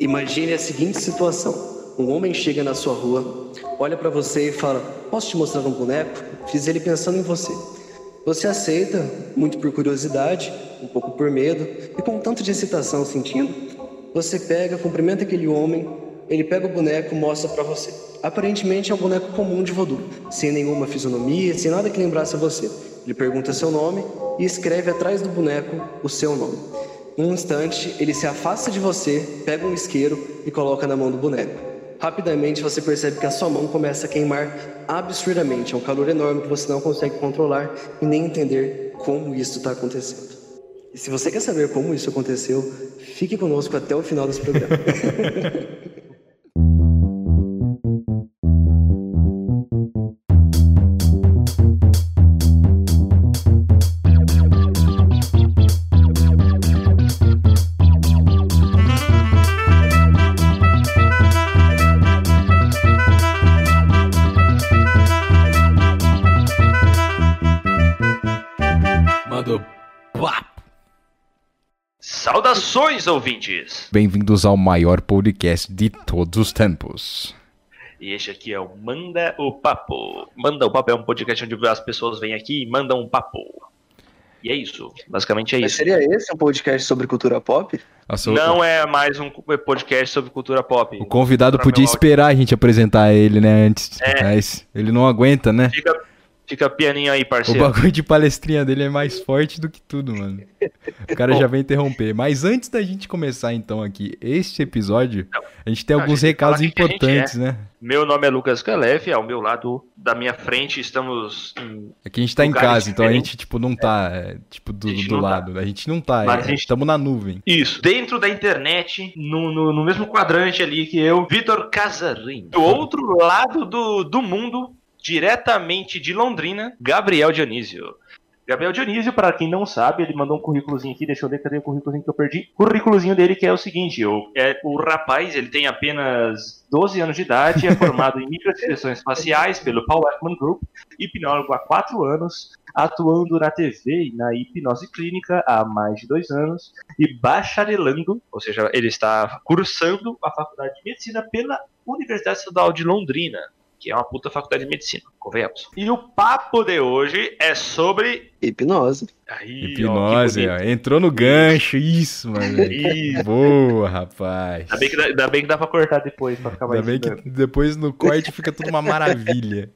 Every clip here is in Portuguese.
Imagine a seguinte situação. Um homem chega na sua rua, olha para você e fala: Posso te mostrar um boneco? Fiz ele pensando em você. Você aceita, muito por curiosidade, um pouco por medo e com tanto de excitação sentindo. Você pega, cumprimenta aquele homem, ele pega o boneco mostra para você. Aparentemente é um boneco comum de voodoo, sem nenhuma fisionomia, sem nada que lembrasse a você. Ele pergunta seu nome e escreve atrás do boneco o seu nome. Um instante, ele se afasta de você, pega um isqueiro e coloca na mão do boneco. Rapidamente você percebe que a sua mão começa a queimar absurdamente. É um calor enorme que você não consegue controlar e nem entender como isso está acontecendo. E se você quer saber como isso aconteceu, fique conosco até o final desse programa. ouvintes! Bem-vindos ao maior podcast de todos os tempos. E este aqui é o Manda o Papo. Manda o Papo é um podcast onde as pessoas vêm aqui e mandam um papo. E é isso, basicamente é Mas isso. seria esse um podcast sobre cultura pop? Nossa, o- Não é mais um podcast sobre cultura pop. O convidado podia esperar a gente apresentar ele, né, antes. É. Mas ele não aguenta, né? Fica, fica pianinho aí, O parceiro. bagulho de palestrinha dele é mais forte do que tudo, mano. O cara já vem interromper. Mas antes da gente começar, então, aqui, este episódio, a gente tem Não, alguns gente recados o gente importantes, né? Meu nome é Lucas Calef, ao meu lado, da minha frente, estamos em... Aqui a gente tá em casa, então a gente, tipo, não tá, é, tipo, do, do tá. lado. A gente não tá, Mas a é, gente- estamos na nuvem. Isso, dentro da internet, no, no, no mesmo quadrante ali que eu, Vitor Casarim. Do outro lado do, do mundo, diretamente de Londrina, Gabriel Dionísio. Gabriel Dionísio, para quem não sabe, ele mandou um currículozinho aqui, deixa eu ver cadê o currículozinho que eu perdi. O currículozinho dele que é o seguinte, o, é, o rapaz, ele tem apenas 12 anos de idade, é formado em microexpressões faciais pelo Paul Ekman Group, hipnólogo há 4 anos, atuando na TV e na hipnose clínica há mais de 2 anos, e bacharelando, ou seja, ele está cursando a faculdade de medicina pela Universidade Estadual de Londrina, que é uma puta faculdade de medicina, convenhamos. E o papo de hoje é sobre. Hipnose. Aí, ó, Hipnose, ó, bonito. entrou no gancho, isso, mano. Isso. Boa, rapaz. Ainda bem, que dá, ainda bem que dá pra cortar depois, pra ficar mais Ainda bem que depois no corte fica tudo uma maravilha.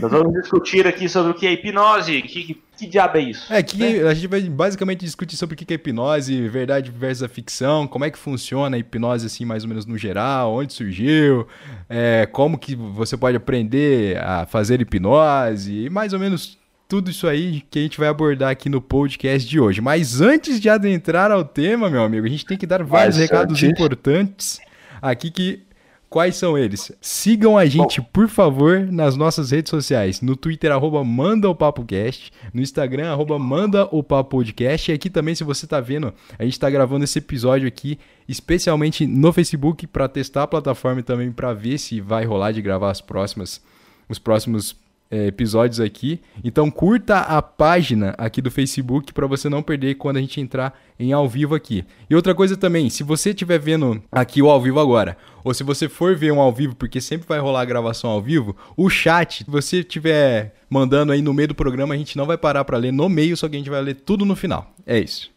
Nós vamos discutir aqui sobre o que é hipnose. Que, que, que diabo é isso? É, que a gente vai basicamente discutir sobre o que é hipnose, verdade versus ficção, como é que funciona a hipnose, assim, mais ou menos no geral, onde surgiu, é, como que você pode aprender a fazer hipnose, e mais ou menos tudo isso aí que a gente vai abordar aqui no podcast de hoje. Mas antes de adentrar ao tema, meu amigo, a gente tem que dar vários Mas recados antes- importantes aqui que Quais são eles? Sigam a gente, por favor, nas nossas redes sociais. No Twitter, arroba Manda o Papo Cast. No Instagram, arroba Manda o Papo Podcast. E aqui também, se você tá vendo, a gente tá gravando esse episódio aqui, especialmente no Facebook, para testar a plataforma e também para ver se vai rolar de gravar as próximas, os próximos é, episódios aqui. Então curta a página aqui do Facebook para você não perder quando a gente entrar em ao vivo aqui. E outra coisa também, se você estiver vendo aqui o ao vivo agora, ou se você for ver um ao vivo, porque sempre vai rolar a gravação ao vivo, o chat, se você estiver mandando aí no meio do programa, a gente não vai parar para ler no meio, só que a gente vai ler tudo no final. É isso.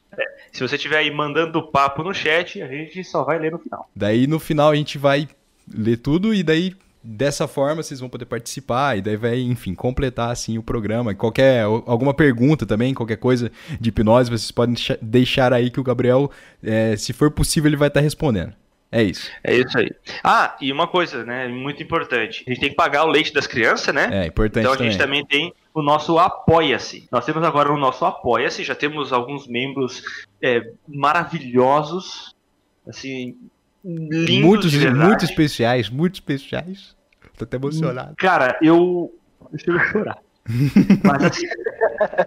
Se você estiver aí mandando papo no chat, a gente só vai ler no final. Daí no final a gente vai ler tudo e daí dessa forma vocês vão poder participar e daí vai, enfim, completar assim o programa. Qualquer alguma pergunta também, qualquer coisa de hipnose, vocês podem deixa- deixar aí que o Gabriel, é, se for possível, ele vai estar respondendo. É isso. É isso aí. Ah, e uma coisa, né, muito importante. A gente tem que pagar o leite das crianças, né? É importante Então a também. gente também tem o nosso Apoia-se. Nós temos agora o nosso Apoia-se, já temos alguns membros é, maravilhosos, assim, lindos Muitos, muito especiais, muito especiais. Tô até emocionado. Cara, eu. Deixa eu chorar. Mas assim.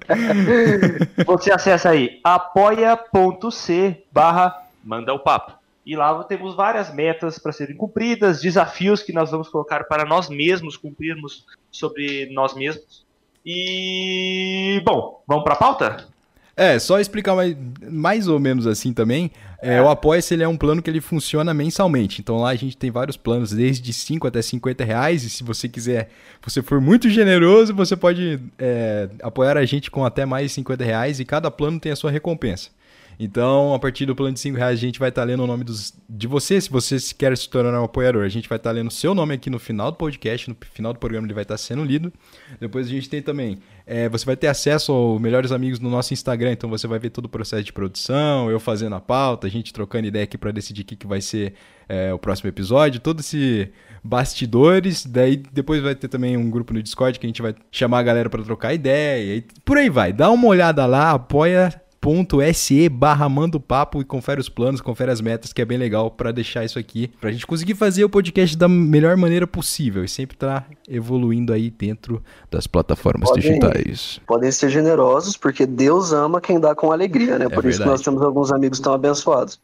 você acessa aí apoia.c barra manda o papo. E lá temos várias metas para serem cumpridas, desafios que nós vamos colocar para nós mesmos cumprirmos sobre nós mesmos. E. Bom, vamos para a pauta? É, só explicar mais, mais ou menos assim também. É, o Apoia-se ele é um plano que ele funciona mensalmente. Então lá a gente tem vários planos, desde 5 até 50 reais. E se você quiser, você for muito generoso, você pode é, apoiar a gente com até mais 50 reais. E cada plano tem a sua recompensa. Então, a partir do plano de 5 reais, a gente vai estar tá lendo o nome dos, de você, se você quer se tornar um apoiador. A gente vai estar tá lendo o seu nome aqui no final do podcast, no final do programa ele vai estar tá sendo lido. Depois a gente tem também, é, você vai ter acesso aos melhores amigos no nosso Instagram, então você vai ver todo o processo de produção, eu fazendo a pauta, a gente trocando ideia aqui para decidir o que, que vai ser é, o próximo episódio, todo esse bastidores. Daí depois vai ter também um grupo no Discord que a gente vai chamar a galera para trocar ideia. E por aí vai. Dá uma olhada lá, apoia apoia.se barra manda o papo e confere os planos, confere as metas, que é bem legal para deixar isso aqui, pra gente conseguir fazer o podcast da melhor maneira possível e sempre estar tá evoluindo aí dentro das plataformas podem, digitais. Podem ser generosos, porque Deus ama quem dá com alegria, né? É Por verdade. isso que nós temos alguns amigos tão abençoados.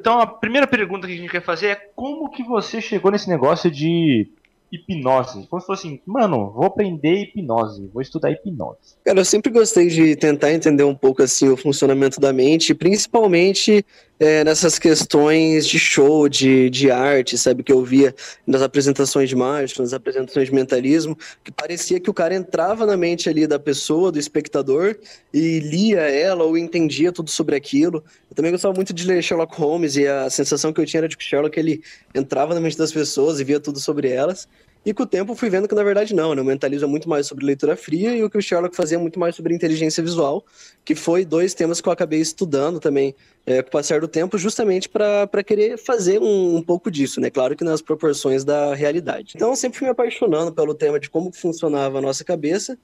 Então a primeira pergunta que a gente quer fazer é como que você chegou nesse negócio de hipnose. Como se fosse assim, mano, vou aprender hipnose, vou estudar hipnose. Cara, eu sempre gostei de tentar entender um pouco assim o funcionamento da mente, principalmente é, nessas questões de show, de, de arte, sabe? Que eu via nas apresentações de mágica, nas apresentações de mentalismo, que parecia que o cara entrava na mente ali da pessoa, do espectador, e lia ela ou entendia tudo sobre aquilo. Eu também gostava muito de ler Sherlock Holmes, e a sensação que eu tinha era de que Sherlock ele entrava na mente das pessoas e via tudo sobre elas. E com o tempo fui vendo que na verdade não, né? O mentalismo é muito mais sobre leitura fria e o que o Sherlock fazia é muito mais sobre inteligência visual, que foi dois temas que eu acabei estudando também é, com o passar do tempo, justamente para querer fazer um, um, pouco disso, né? Claro que nas proporções da realidade. Então sempre fui me apaixonando pelo tema de como funcionava a nossa cabeça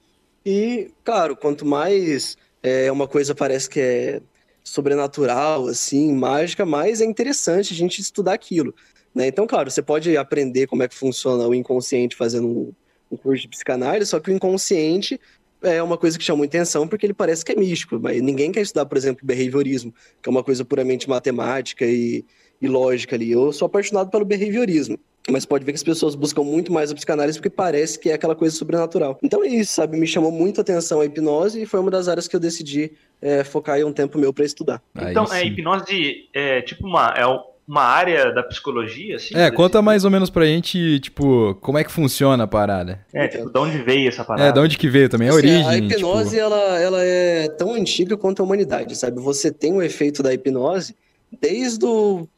e, claro, quanto mais é, uma coisa parece que é sobrenatural, assim, mágica, mais é interessante a gente estudar aquilo. Né? Então, claro, você pode aprender como é que funciona o inconsciente fazendo um, um curso de psicanálise, só que o inconsciente é uma coisa que chama muita atenção porque ele parece que é místico, mas ninguém quer estudar, por exemplo, behaviorismo, que é uma coisa puramente matemática e, e lógica ali. Eu sou apaixonado pelo behaviorismo. Mas pode ver que as pessoas buscam muito mais a psicanálise porque parece que é aquela coisa sobrenatural. Então é isso, sabe? Me chamou muito a atenção a hipnose e foi uma das áreas que eu decidi é, focar aí um tempo meu para estudar. Então, a é, hipnose é tipo uma. É uma área da psicologia, assim? É, conta mais ou menos pra gente, tipo, como é que funciona a parada. É, tipo, de onde veio essa parada? É, de onde que veio também, a assim, origem. A hipnose, tipo... ela, ela é tão antiga quanto a humanidade, sabe? Você tem o efeito da hipnose desde o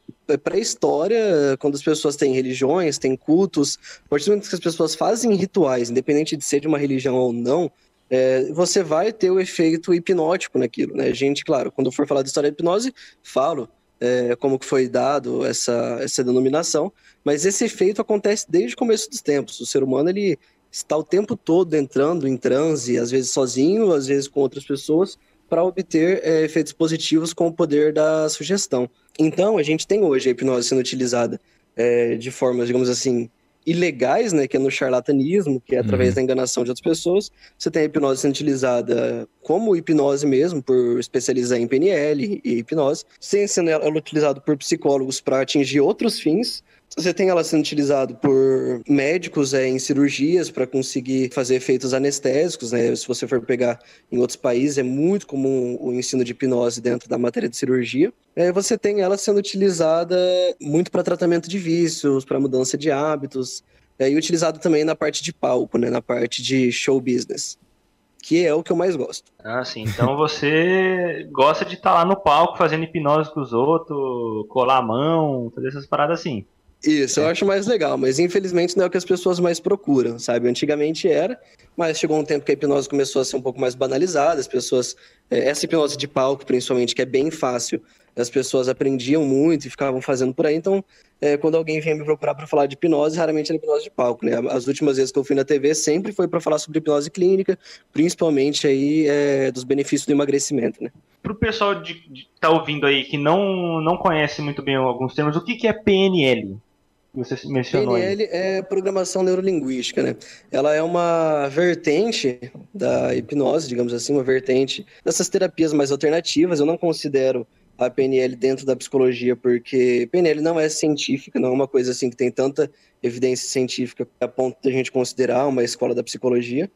pré-história, quando as pessoas têm religiões, têm cultos, a partir do momento que as pessoas fazem rituais, independente de ser de uma religião ou não, é, você vai ter o efeito hipnótico naquilo, né? Gente, claro, quando eu for falar da história da hipnose, falo é, como que foi dado essa, essa denominação, mas esse efeito acontece desde o começo dos tempos. O ser humano ele está o tempo todo entrando em transe, às vezes sozinho, às vezes com outras pessoas, para obter é, efeitos positivos com o poder da sugestão. Então, a gente tem hoje a hipnose sendo utilizada é, de formas, digamos assim, ilegais, né, que é no charlatanismo, que é através uhum. da enganação de outras pessoas. Você tem a hipnose sendo utilizada como hipnose mesmo, por especializar em PNL e hipnose, sem sendo ela utilizada por psicólogos para atingir outros fins, você tem ela sendo utilizada por médicos é, em cirurgias para conseguir fazer efeitos anestésicos, né? Se você for pegar em outros países, é muito comum o ensino de hipnose dentro da matéria de cirurgia. É, você tem ela sendo utilizada muito para tratamento de vícios, para mudança de hábitos, é, e utilizado também na parte de palco, né? Na parte de show business que é o que eu mais gosto. Ah, sim. Então você gosta de estar tá lá no palco fazendo hipnose com os outros, colar a mão, fazer essas paradas assim. Isso, é. eu acho mais legal, mas infelizmente não é o que as pessoas mais procuram, sabe? Antigamente era, mas chegou um tempo que a hipnose começou a ser um pouco mais banalizada, as pessoas. É, essa hipnose de palco, principalmente, que é bem fácil, as pessoas aprendiam muito e ficavam fazendo por aí, então. É, quando alguém vinha me procurar para falar de hipnose, raramente era hipnose de palco, né? As últimas vezes que eu fui na TV sempre foi para falar sobre hipnose clínica, principalmente aí é, dos benefícios do emagrecimento, né? Para o pessoal de, de tá ouvindo aí que não, não conhece muito bem alguns termos, o que, que é PNL? Você mencionou. PNL aí. é programação neurolinguística, né? Ela é uma vertente da hipnose, digamos assim, uma vertente dessas terapias mais alternativas. Eu não considero a PNL dentro da psicologia, porque PNL não é científica, não é uma coisa assim que tem tanta evidência científica a ponto de a gente considerar uma escola da psicologia.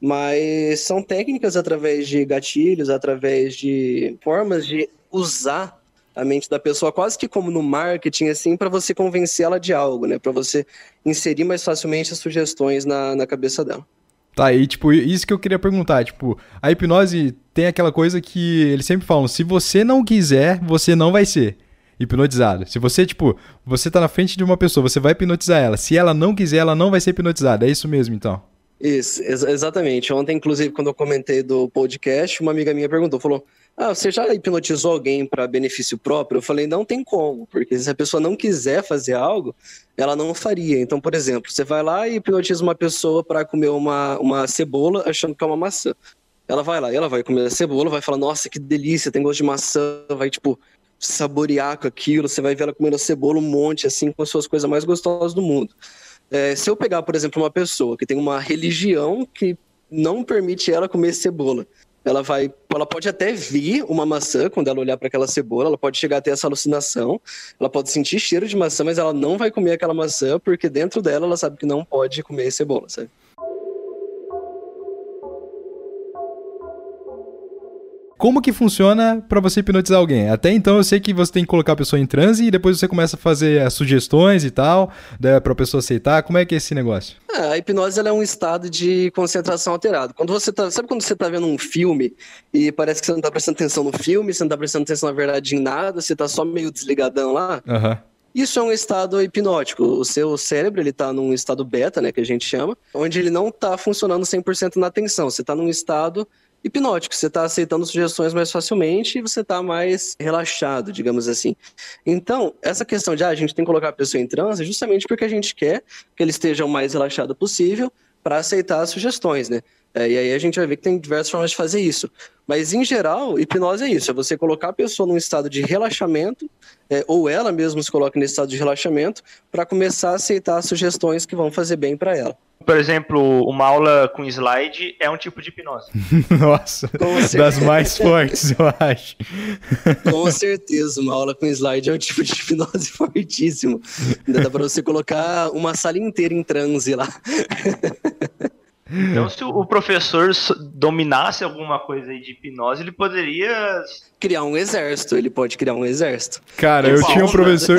Mas são técnicas através de gatilhos, através de formas de usar a mente da pessoa, quase que como no marketing, assim, para você convencer ela de algo, né? Para você inserir mais facilmente as sugestões na, na cabeça dela. Tá, e tipo, isso que eu queria perguntar, tipo, a hipnose tem aquela coisa que eles sempre falam, se você não quiser, você não vai ser hipnotizado. Se você, tipo, você tá na frente de uma pessoa, você vai hipnotizar ela. Se ela não quiser, ela não vai ser hipnotizada. É isso mesmo, então? Isso, ex exatamente. Ontem, inclusive, quando eu comentei do podcast, uma amiga minha perguntou, falou: Ah, você já hipnotizou alguém para benefício próprio? Eu falei: Não tem como, porque se a pessoa não quiser fazer algo, ela não faria. Então, por exemplo, você vai lá e hipnotiza uma pessoa para comer uma, uma cebola achando que é uma maçã. Ela vai lá, ela vai comer a cebola, vai falar: Nossa, que delícia, tem gosto de maçã, vai tipo saborear com aquilo, você vai ver ela comendo cebola um monte, assim, com as suas coisas mais gostosas do mundo. É, se eu pegar, por exemplo, uma pessoa que tem uma religião que não permite ela comer cebola, ela vai, ela pode até vir uma maçã quando ela olhar para aquela cebola, ela pode chegar a ter essa alucinação, ela pode sentir cheiro de maçã, mas ela não vai comer aquela maçã porque dentro dela ela sabe que não pode comer cebola, sabe? Como que funciona para você hipnotizar alguém? Até então eu sei que você tem que colocar a pessoa em transe e depois você começa a fazer as sugestões e tal, né, para a pessoa aceitar. Como é que é esse negócio? É, a hipnose é um estado de concentração alterado. Quando você tá, sabe quando você tá vendo um filme e parece que você não tá prestando atenção no filme, você não tá prestando atenção na verdade em nada, você tá só meio desligadão lá? Uhum. Isso é um estado hipnótico. O seu cérebro, ele tá num estado beta, né, que a gente chama, onde ele não tá funcionando 100% na atenção. Você tá num estado hipnótico. Você está aceitando sugestões mais facilmente e você está mais relaxado, digamos assim. Então, essa questão de ah, a gente tem que colocar a pessoa em transe é justamente porque a gente quer que ele esteja o mais relaxado possível para aceitar as sugestões, né? É, e aí a gente vai ver que tem diversas formas de fazer isso. Mas, em geral, hipnose é isso: é você colocar a pessoa num estado de relaxamento, é, ou ela mesma se coloca nesse estado de relaxamento, para começar a aceitar sugestões que vão fazer bem para ela. Por exemplo, uma aula com slide é um tipo de hipnose. Nossa, das mais fortes, eu acho. Com certeza, uma aula com slide é um tipo de hipnose fortíssimo. Ainda dá para você colocar uma sala inteira em transe lá. Então, se o professor dominasse alguma coisa aí de hipnose, ele poderia. Criar um exército, ele pode criar um exército. Cara, eu tinha um professor.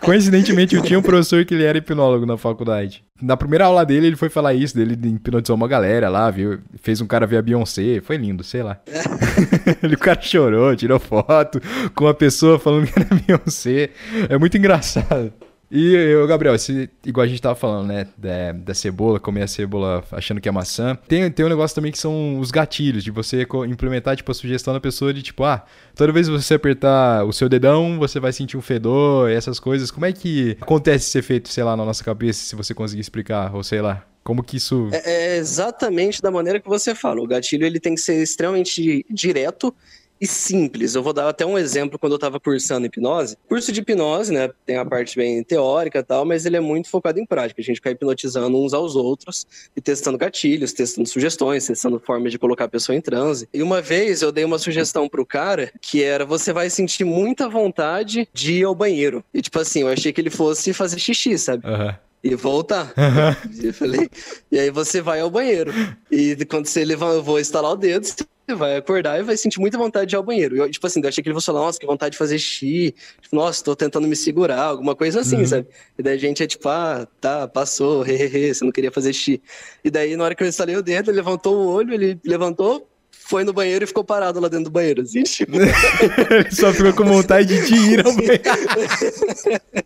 Coincidentemente, eu tinha um professor que ele era hipnólogo na faculdade. Na primeira aula dele, ele foi falar isso, dele hipnotizou uma galera lá, viu? Fez um cara ver a Beyoncé, foi lindo, sei lá. ele, o cara chorou, tirou foto com uma pessoa falando que era Beyoncé. É muito engraçado. E, eu, Gabriel, igual a gente tava falando, né, da, da, cebola, comer a cebola achando que é maçã, tem, tem um negócio também que são os gatilhos, de você implementar, tipo, a sugestão da pessoa de, tipo, ah, toda vez que você apertar o seu dedão, você vai sentir um fedor, essas coisas. Como é que acontece esse efeito, sei lá, na nossa cabeça, se você conseguir explicar, ou sei lá? Como que isso... É, é exatamente da maneira que você fala. O gatilho, ele tem que ser extremamente direto e simples. Eu vou dar até um exemplo quando eu estava cursando hipnose. Curso de hipnose, né, tem a parte bem teórica e tal, mas ele é muito focado em prática. A gente fica hipnotizando uns aos outros e testando gatilhos, testando sugestões, testando formas de colocar a pessoa em transe. E uma vez eu dei uma sugestão pro cara que era você vai sentir muita vontade de ir ao banheiro. E tipo assim, eu achei que ele fosse fazer xixi, sabe? Uhum e voltar. Uhum. falei, e aí você vai ao banheiro. E quando você levanta, eu vou instalar o dedo, você vai acordar e vai sentir muita vontade de ir ao banheiro. Eu, tipo assim, eu achei que ele fosse falar, nossa, que vontade de fazer xixi. Tipo, nossa, tô tentando me segurar, alguma coisa assim, uhum. sabe? E daí a gente é tipo, ah, tá, passou, hehehe, você não queria fazer xixi. E daí, na hora que eu instalei o dedo, ele levantou o olho, ele levantou, foi no banheiro e ficou parado lá dentro do banheiro. Assim, tipo... Ele só ficou com vontade de ir ao banheiro.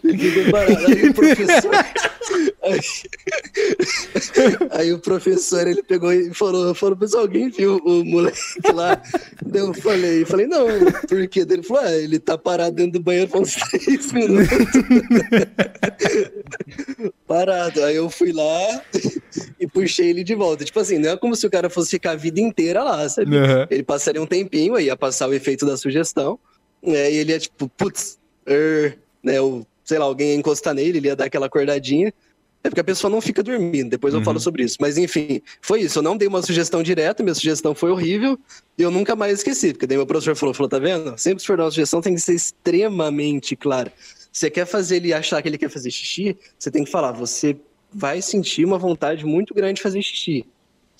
Ficou parado. Aí o professor. Aí, aí, o professor ele pegou e falou: falou pessoal, alguém viu o moleque lá? eu falei, falei, não, por quê? Ele falou: ah, ele tá parado dentro do banheiro por uns três minutos. parado. Aí eu fui lá e puxei ele de volta. Tipo assim, não é como se o cara fosse ficar a vida inteira lá, sabe? Uhum. Ele passaria um tempinho, aí ia passar o efeito da sugestão, né? E ele ia tipo, putz, er, né? O, sei lá, alguém ia encostar nele, ele ia dar aquela acordadinha. É porque a pessoa não fica dormindo, depois eu uhum. falo sobre isso. Mas enfim, foi isso. Eu não dei uma sugestão direta, minha sugestão foi horrível, e eu nunca mais esqueci, porque daí meu professor falou, falou, tá vendo? Sempre se for dar uma sugestão tem que ser extremamente clara. Você quer fazer ele achar que ele quer fazer xixi, você tem que falar, você vai sentir uma vontade muito grande de fazer xixi,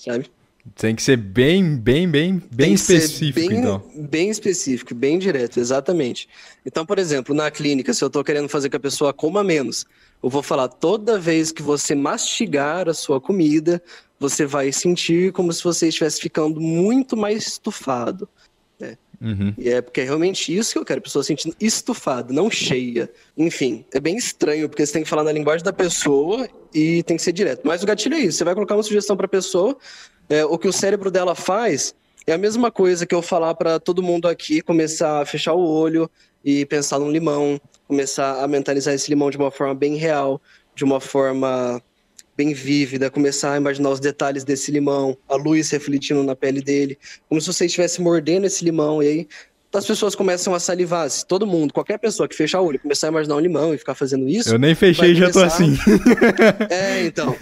sabe? Tem que ser bem, bem, bem, bem específico, bem, então. Bem específico, bem direto, exatamente. Então, por exemplo, na clínica, se eu estou querendo fazer que a pessoa coma menos, eu vou falar toda vez que você mastigar a sua comida, você vai sentir como se você estivesse ficando muito mais estufado. Uhum. E é porque é realmente isso que eu quero, pessoa sentindo estufada, não cheia. Enfim, é bem estranho, porque você tem que falar na linguagem da pessoa e tem que ser direto. Mas o gatilho é isso, você vai colocar uma sugestão para a pessoa, é, o que o cérebro dela faz é a mesma coisa que eu falar para todo mundo aqui começar a fechar o olho e pensar num limão, começar a mentalizar esse limão de uma forma bem real, de uma forma bem vívida, começar a imaginar os detalhes desse limão, a luz refletindo na pele dele, como se você estivesse mordendo esse limão e aí as pessoas começam a salivar. Se todo mundo, qualquer pessoa que fechar o olho, começar a imaginar um limão e ficar fazendo isso. Eu nem fechei e já tô assim. é, então.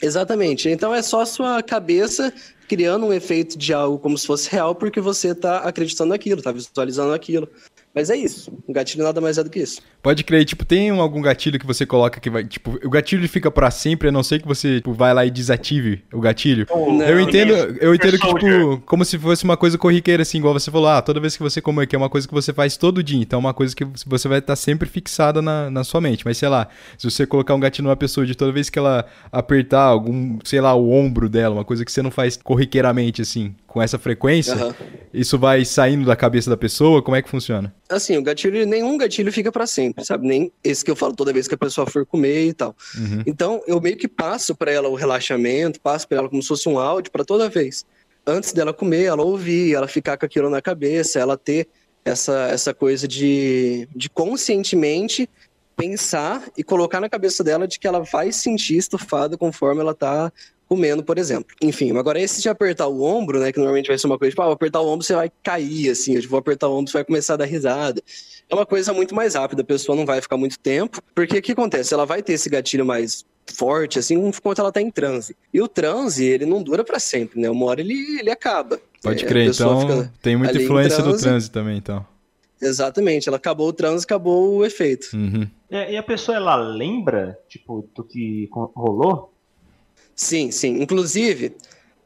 Exatamente. Então é só a sua cabeça criando um efeito de algo como se fosse real, porque você está acreditando naquilo, está visualizando aquilo. Mas é isso. O gatilho nada mais é do que isso. Pode crer, tipo, tem algum gatilho que você coloca que vai, tipo, o gatilho fica para sempre, a não ser que você tipo, vai lá e desative o gatilho. Não, eu entendo, eu entendo que tipo, como se fosse uma coisa corriqueira assim, igual você falou, ah, toda vez que você comer aqui é uma coisa que você faz todo dia, então é uma coisa que você vai estar sempre fixada na, na sua mente. Mas sei lá, se você colocar um gatilho numa pessoa de toda vez que ela apertar algum, sei lá, o ombro dela, uma coisa que você não faz corriqueiramente assim, com essa frequência, uhum. isso vai saindo da cabeça da pessoa? Como é que funciona? Assim, o gatilho, nenhum gatilho fica para sempre, sabe? Nem esse que eu falo toda vez que a pessoa for comer e tal. Uhum. Então, eu meio que passo para ela o relaxamento, passo para ela como se fosse um áudio para toda vez. Antes dela comer, ela ouvir, ela ficar com aquilo na cabeça, ela ter essa, essa coisa de, de conscientemente pensar e colocar na cabeça dela de que ela vai sentir estufada conforme ela tá comendo, por exemplo. Enfim, agora esse de apertar o ombro, né, que normalmente vai ser uma coisa tipo, ah, apertar o ombro você vai cair, assim, eu vou apertar o ombro você vai começar a dar risada. É uma coisa muito mais rápida, a pessoa não vai ficar muito tempo, porque o que acontece? Ela vai ter esse gatilho mais forte, assim, enquanto ela tá em transe. E o transe, ele não dura para sempre, né? Uma hora ele, ele acaba. Pode é, crer, então tem muita influência transe, do transe também, então. Exatamente, ela acabou o transe, acabou o efeito. Uhum. É, e a pessoa, ela lembra, tipo, do que rolou? Sim, sim. Inclusive,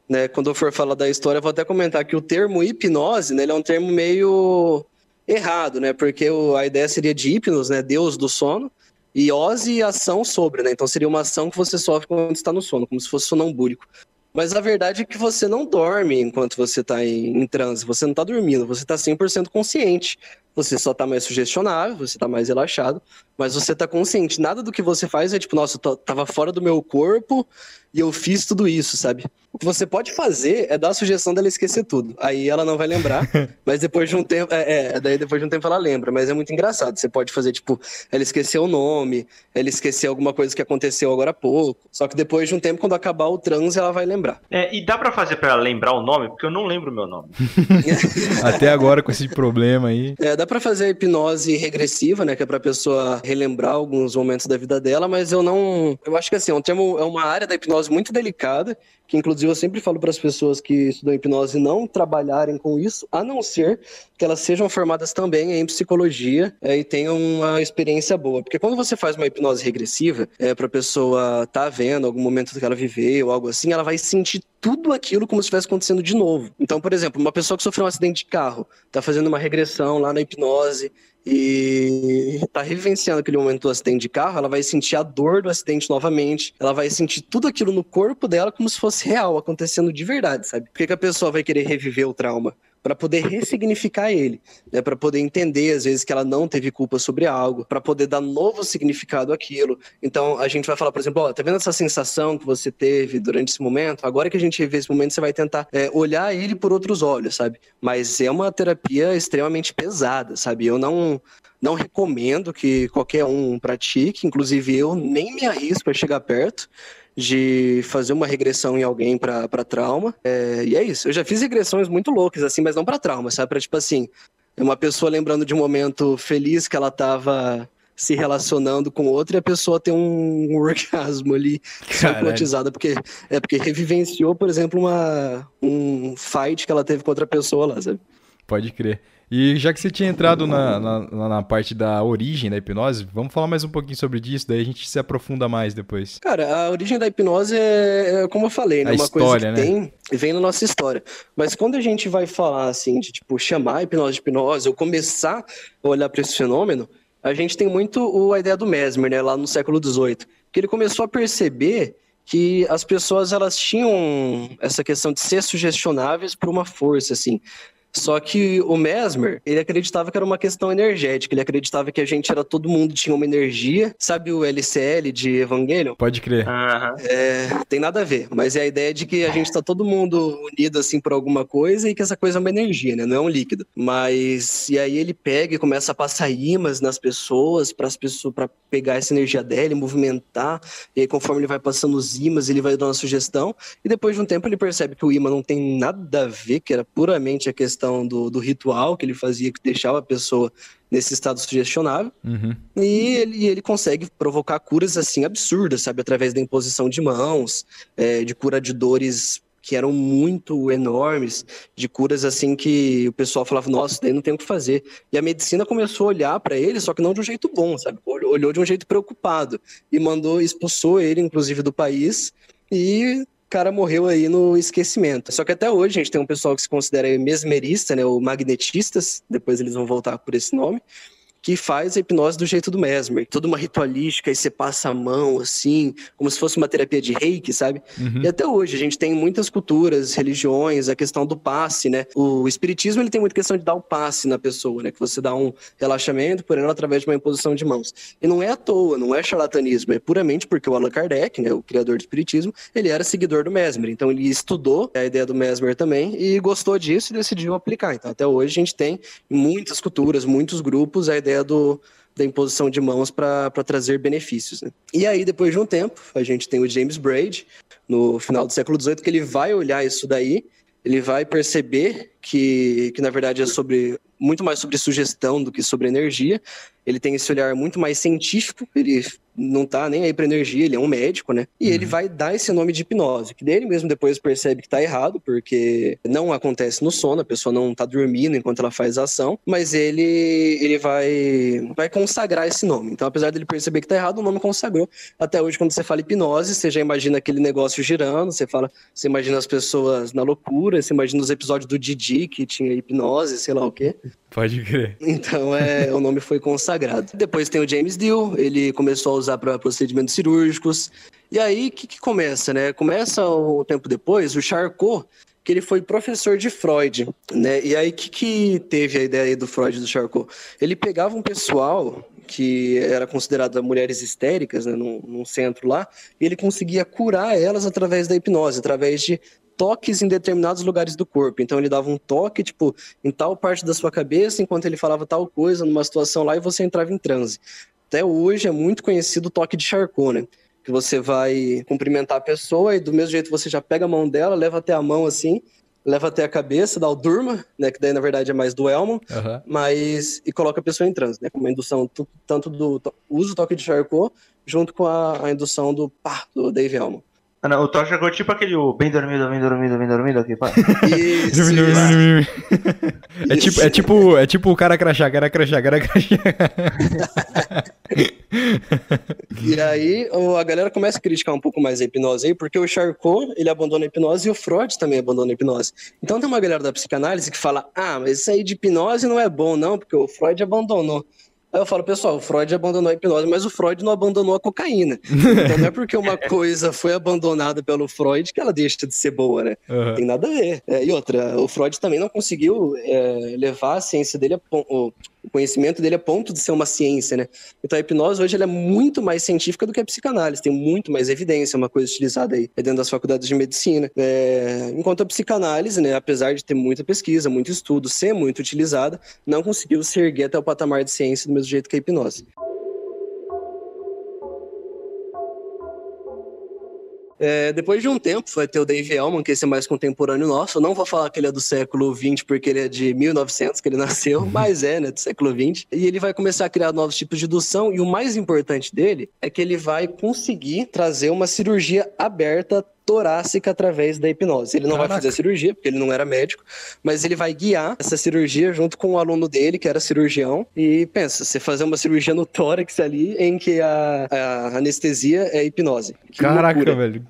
né, quando eu for falar da história, eu vou até comentar que o termo hipnose, né, ele é um termo meio errado, né? Porque o, a ideia seria de hipnos, né, Deus do sono, e ose ação sobre, né? Então seria uma ação que você sofre quando está no sono, como se fosse sonambúlico. Mas a verdade é que você não dorme enquanto você está em, em transe, você não está dormindo, você está 100% consciente. Você só está mais sugestionável, você está mais relaxado, mas você está consciente. Nada do que você faz é tipo, nossa, eu tava fora do meu corpo e eu fiz tudo isso, sabe? O que você pode fazer é dar a sugestão dela esquecer tudo. Aí ela não vai lembrar, mas depois de um tempo. É, é, daí depois de um tempo ela lembra. Mas é muito engraçado. Você pode fazer, tipo, ela esquecer o nome, ela esquecer alguma coisa que aconteceu agora há pouco. Só que depois de um tempo, quando acabar o transe, ela vai lembrar. É, e dá para fazer para ela lembrar o nome? Porque eu não lembro o meu nome. Até agora com esse problema aí. É, dá para fazer a hipnose regressiva, né? Que é pra pessoa relembrar alguns momentos da vida dela, mas eu não. Eu acho que assim, é um termo, é uma área da hipnose muito delicada que inclusive eu sempre falo para as pessoas que estudam hipnose não trabalharem com isso, a não ser que elas sejam formadas também em psicologia é, e tenham uma experiência boa. Porque quando você faz uma hipnose regressiva, é, para a pessoa estar tá vendo algum momento que ela viveu, algo assim, ela vai sentir tudo aquilo como se estivesse acontecendo de novo. Então, por exemplo, uma pessoa que sofreu um acidente de carro, está fazendo uma regressão lá na hipnose e tá revivenciando aquele momento do acidente de carro, ela vai sentir a dor do acidente novamente, ela vai sentir tudo aquilo no corpo dela como se fosse real, acontecendo de verdade, sabe? Por que, que a pessoa vai querer reviver o trauma? Para poder ressignificar ele, né, para poder entender às vezes que ela não teve culpa sobre algo, para poder dar novo significado àquilo. Então a gente vai falar, por exemplo, ó, tá vendo essa sensação que você teve durante esse momento? Agora que a gente rever esse momento, você vai tentar é, olhar ele por outros olhos, sabe? Mas é uma terapia extremamente pesada, sabe? Eu não não recomendo que qualquer um pratique, inclusive eu nem me arrisco a chegar perto de fazer uma regressão em alguém para trauma. É, e é isso. Eu já fiz regressões muito loucas, assim, mas não para trauma, sabe? Pra, tipo assim, uma pessoa lembrando de um momento feliz que ela tava se relacionando com outra e a pessoa tem um, orgasmo ali hipnotizada, porque é porque revivenciou, por exemplo, uma, um fight que ela teve com outra pessoa lá, sabe? Pode crer. E já que você tinha entrado na, na, na, parte da origem da hipnose, vamos falar mais um pouquinho sobre isso, daí a gente se aprofunda mais depois. Cara, a origem da hipnose é, é como eu falei, né? A uma história, coisa que né? tem vem na nossa história. Mas quando a gente vai falar assim, de tipo, chamar a hipnose de hipnose, ou começar a olhar para esse fenômeno, a gente tem muito a ideia do Mesmer, né? Lá no século XVIII. Que ele começou a perceber que as pessoas elas tinham essa questão de ser sugestionáveis por uma força, assim. Só que o Mesmer, ele acreditava que era uma questão energética, ele acreditava que a gente era todo mundo tinha uma energia, sabe o LCL de Evangelion? Pode crer. Uhum. É, tem nada a ver, mas é a ideia de que a gente tá todo mundo unido assim por alguma coisa e que essa coisa é uma energia, né? Não é um líquido. Mas e aí ele pega e começa a passar imãs nas pessoas para as pessoas para pegar essa energia dela e movimentar. E aí conforme ele vai passando os imãs, ele vai dando uma sugestão e depois de um tempo ele percebe que o imã não tem nada a ver, que era puramente a questão questão do, do ritual que ele fazia, que deixava a pessoa nesse estado sugestionável. Uhum. E ele, ele consegue provocar curas assim absurdas, sabe? Através da imposição de mãos, é, de cura de dores que eram muito enormes, de curas assim que o pessoal falava, nossa, daí não tem o que fazer. E a medicina começou a olhar para ele, só que não de um jeito bom, sabe? Olhou de um jeito preocupado e mandou, expulsou ele, inclusive, do país. E cara morreu aí no esquecimento. Só que até hoje a gente tem um pessoal que se considera mesmerista, né, ou magnetistas, depois eles vão voltar por esse nome, que faz a hipnose do jeito do Mesmer. Toda uma ritualística e você passa a mão assim, como se fosse uma terapia de reiki, sabe? Uhum. E até hoje a gente tem muitas culturas, religiões, a questão do passe, né? O espiritismo ele tem muita questão de dar o passe na pessoa, né? Que você dá um relaxamento, por exemplo, através de uma imposição de mãos. E não é à toa, não é charlatanismo, é puramente porque o Allan Kardec, né, o criador do espiritismo, ele era seguidor do Mesmer. Então ele estudou a ideia do Mesmer também e gostou disso e decidiu aplicar. Então até hoje a gente tem em muitas culturas, muitos grupos a ideia ideia do, da imposição de mãos para trazer benefícios. Né? E aí, depois de um tempo, a gente tem o James Braid, no final do século XVIII, que ele vai olhar isso daí, ele vai perceber que, que na verdade é sobre muito mais sobre sugestão do que sobre energia. Ele tem esse olhar muito mais científico, ele não tá nem aí para energia, ele é um médico, né? E uhum. ele vai dar esse nome de hipnose, que dele mesmo depois percebe que tá errado, porque não acontece no sono, a pessoa não tá dormindo enquanto ela faz a ação, mas ele ele vai vai consagrar esse nome. Então, apesar dele perceber que tá errado, o nome consagrou. Até hoje quando você fala hipnose, você já imagina aquele negócio girando, você fala, você imagina as pessoas na loucura, você imagina os episódios do Didi que tinha hipnose, sei lá o quê. Pode crer. Então, é, o nome foi consagrado. Depois tem o James Deal, ele começou a usar para procedimentos cirúrgicos. E aí, o que, que começa, né? Começa o tempo depois, o Charcot, que ele foi professor de Freud, né? E aí, o que, que teve a ideia do Freud do Charcot? Ele pegava um pessoal que era considerado mulheres histéricas, né, num, num, centro lá, e ele conseguia curar elas através da hipnose, através de toques em determinados lugares do corpo. Então ele dava um toque, tipo, em tal parte da sua cabeça, enquanto ele falava tal coisa numa situação lá e você entrava em transe. Até hoje é muito conhecido o toque de Charcot, né? Que você vai cumprimentar a pessoa e do mesmo jeito você já pega a mão dela, leva até a mão assim, leva até a cabeça, dá o durma, né? Que daí na verdade é mais do Elmo, uhum. mas e coloca a pessoa em transe, né? Com uma indução tanto do uso do toque de Charcot junto com a, a indução do pá, do Dave Elmo. Ah, não, o Thor jogou tipo aquele o bem dormido, bem dormido, bem dormido aqui, pá. Isso, isso. é, tipo, é tipo, é tipo o cara crachá, cara crachá, cara crachá. e aí a galera começa a criticar um pouco mais a hipnose aí, porque o Charcot, ele abandona a hipnose e o Freud também abandona a hipnose. Então tem uma galera da psicanálise que fala, ah, mas isso aí de hipnose não é bom não, porque o Freud abandonou. Aí eu falo, pessoal, o Freud abandonou a hipnose, mas o Freud não abandonou a cocaína. Então não é porque uma coisa foi abandonada pelo Freud que ela deixa de ser boa, né? Uhum. Tem nada a ver. É, e outra, o Freud também não conseguiu é, levar a ciência dele a, o, o conhecimento dele a ponto de ser uma ciência, né? Então a hipnose hoje é muito mais científica do que a psicanálise, tem muito mais evidência, uma coisa utilizada aí dentro das faculdades de medicina. É... Enquanto a psicanálise, né, apesar de ter muita pesquisa, muito estudo, ser muito utilizada, não conseguiu se erguer até o patamar de ciência do mesmo jeito que a hipnose. É, depois de um tempo, vai ter o Dave Elman, que esse é mais contemporâneo nosso. Eu não vou falar que ele é do século XX, porque ele é de 1900 que ele nasceu, uhum. mas é, né, do século XX. E ele vai começar a criar novos tipos de indução, e o mais importante dele é que ele vai conseguir trazer uma cirurgia aberta torácica através da hipnose. Ele não Caraca. vai fazer a cirurgia, porque ele não era médico, mas ele vai guiar essa cirurgia junto com o aluno dele, que era cirurgião. E pensa, você fazer uma cirurgia no tórax ali, em que a, a anestesia é hipnose. Que Caraca, loucura. velho.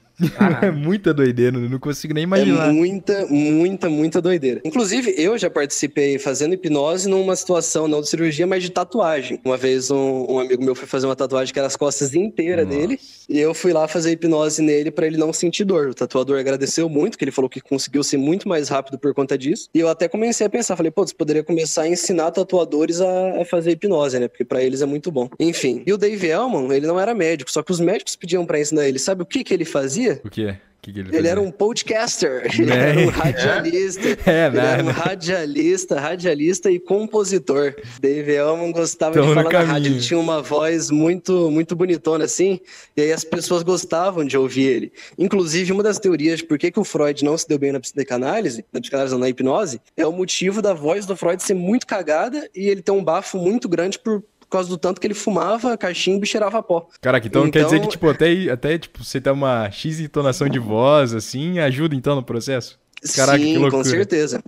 É muita doideira, eu não consigo nem imaginar. É muita, muita, muita doideira. Inclusive, eu já participei fazendo hipnose numa situação não de cirurgia, mas de tatuagem. Uma vez um, um amigo meu foi fazer uma tatuagem que era as costas inteiras dele, e eu fui lá fazer hipnose nele pra ele não sentir dor. O tatuador agradeceu muito, que ele falou que conseguiu ser muito mais rápido por conta disso. E eu até comecei a pensar, falei, pô, você poderia começar a ensinar tatuadores a, a fazer hipnose, né? Porque pra eles é muito bom. Enfim, e o Dave Elman, ele não era médico, só que os médicos pediam pra ensinar ele. Sabe o que que ele fazia? O quê? Que, que ele Ele era um podcaster, ele Né? era um radialista. É, Ele era um nada. radialista, radialista e compositor. Dave Elman gostava Tamo de falar na rádio. Ele tinha uma voz muito, muito bonitona assim, e aí as pessoas gostavam de ouvir ele. Inclusive, uma das teorias de por que, que o Freud não se deu bem na psicanálise, na psicanálise não, na hipnose, é o motivo da voz do Freud ser muito cagada e ele ter um bafo muito grande por causa do tanto que ele fumava cachimbo e cheirava pó. Caraca, então, quer dizer que, Então- tipo, até, até tipo, você ter uma X entonação de voz, assim, ajuda então no processo? Caraca, Sim, que loucura. com certeza.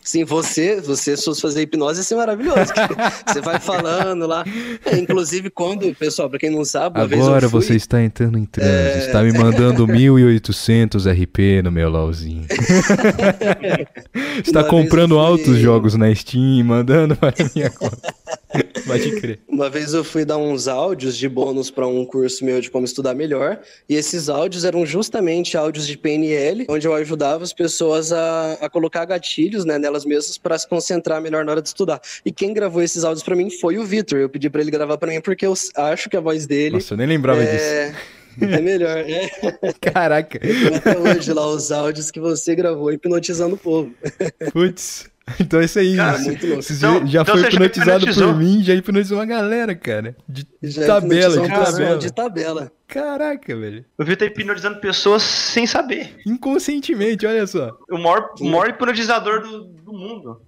Sim, você, você, se fosse fazer hipnose, ia ser maravilhoso. você vai falando lá. É, inclusive, quando, pessoal, pra quem não sabe, uma vez Agora eu fui... você está entrando em transe, É. está me mandando 1800 RP no meu LOLzinho. está Uma comprando fui- altos jogos na Steam mandando para minha conta. Pode crer. Uma vez eu fui dar uns áudios de bônus para um curso meu de como estudar melhor, e esses áudios eram justamente áudios de PNL, onde eu ajudava as pessoas a, a colocar gatilhos né, nelas mesmas para se concentrar melhor na hora de estudar. E quem gravou esses áudios para mim foi o Vitor. Eu pedi para ele gravar para mim porque eu acho que a voz dele Nossa, eu nem lembrava disso. é, é melhor. É. Caraca. Até hoje lá os áudios que você gravou hipnotizando o povo. Putz. Então é isso aí. Cara, você- você Então- já então foi hipnotizado por mim, já hipnotizou uma galera, cara. De Já tabela, de tabela. de tabela. Caraca, velho. Eu vi tá hipnotizando pessoas sem saber. Inconscientemente, olha só. O maior, o maior hipnotizador do, do mundo.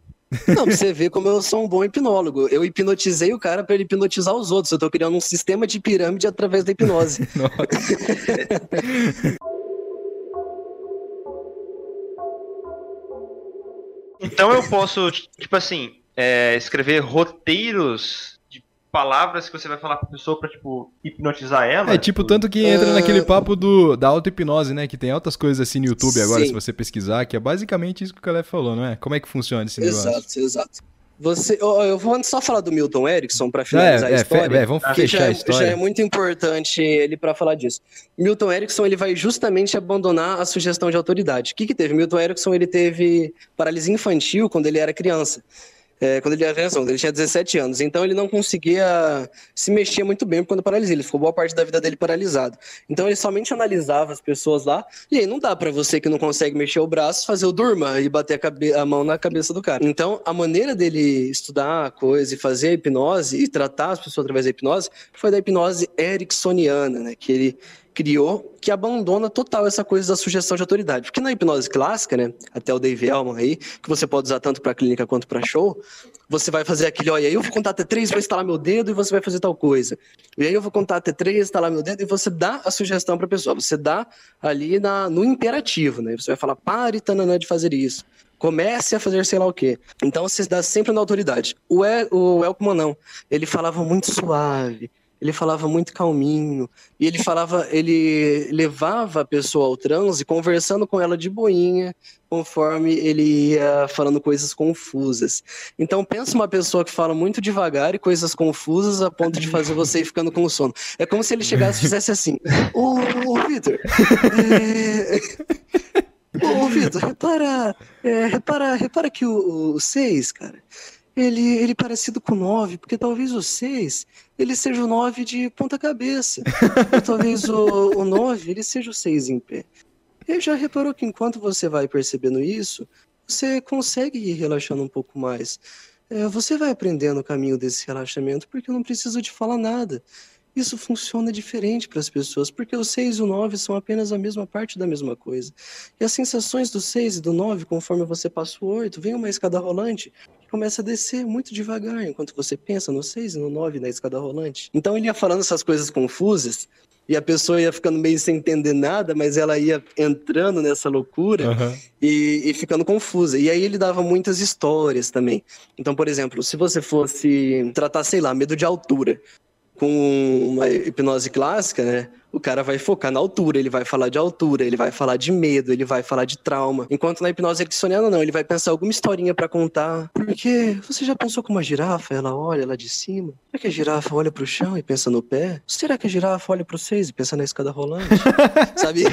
Não, pra você ver como eu sou um bom hipnólogo. Eu hipnotizei o cara pra ele hipnotizar os outros. Eu tô criando um sistema de pirâmide através da hipnose. Então eu posso, tipo assim, é, escrever roteiros de palavras que você vai falar pra pessoa pra, tipo, hipnotizar ela. É tipo tanto que entra Ah. naquele papo do, da auto-hipnose, né? Que tem altas coisas assim no YouTube agora, Sim. se você pesquisar, que é basicamente isso que o Caleb falou, não é? Como é que funciona esse negócio? exato, exato. Você, ó, eu vou só falar do Milton Erickson pra É, finalizar a é, fe- história. é, vamos fechar já, a é- já história. é muito importante ele para falar disso. Milton Erickson ele vai justamente abandonar a sugestão de autoridade. O que, que teve? Milton Erickson ele teve paralisia infantil quando ele era criança. É, quando ele era quando ele tinha 17 anos. Então ele não conseguia se mexer muito bem da paralisia. Ele ficou boa parte da vida dele paralisado. Então ele somente analisava as pessoas lá. E aí não dá pra você que não consegue mexer o braço fazer o durma e bater a, a mão na cabeça do cara. Então a maneira dele estudar a coisa e fazer a hipnose e tratar as pessoas através da hipnose foi da hipnose ericksoniana, né? Que ele criou, que abandona total essa coisa da sugestão de autoridade. Porque na hipnose clássica, né, até o Dave Elman aí, que você pode usar tanto para clínica quanto para show, você vai fazer aquele, olha, eu vou contar até três, vou instalar meu dedo e você vai fazer tal coisa. E aí eu vou contar até três, instalar meu dedo e você dá a sugestão para a pessoa. Você dá ali na, no imperativo, né? Você vai falar, pare, tananã, de fazer isso. Comece a fazer sei lá o quê. Então você dá sempre na autoridade. O, El, o Elkman não. Ele falava muito suave. Ele falava muito calminho. E ele falava, ele levava a pessoa ao transe, conversando com ela de boinha, conforme ele ia falando coisas confusas. Então pensa uma pessoa que fala muito devagar e coisas confusas a ponto de fazer você ir ficando com sono. É como se ele chegasse e fizesse assim: Ô, ô Vitor, é... Ô, Vitor, repara, é, repara, repara que o 6, cara, ele, ele parecido com o 9, porque talvez o 6 ele seja o 9 de ponta cabeça. Ou talvez o, o 9 ele seja o 6 em pé. E já reparou que enquanto você vai percebendo isso, você consegue ir relaxando um pouco mais. É, você vai aprendendo o caminho desse relaxamento porque eu não preciso te falar nada. Isso funciona diferente para as pessoas, porque o 6 e o 9 são apenas a mesma parte da mesma coisa. E as sensações do 6 e do 9, conforme você passa o 8, vem uma escada rolante que começa a descer muito devagar, enquanto você pensa no 6 e no 9 na escada rolante. Então ele ia falando essas coisas confusas, e a pessoa ia ficando meio sem entender nada, mas ela ia entrando nessa loucura Aham. e, e ficando confusa. E aí ele dava muitas histórias também. Então, por exemplo, se você fosse tratar, sei lá, medo de altura com uma hipnose clássica, né? O cara vai focar na altura, ele vai falar de altura, ele vai falar de medo, ele vai falar de trauma. Enquanto na hipnose ericksoniana, não, ele vai pensar alguma historinha pra contar. Porque você já pensou como a girafa, ela olha lá de cima? Será que a girafa olha pro chão e pensa no pé? Será que a girafa olha pro seis e pensa na escada rolante? Sabe?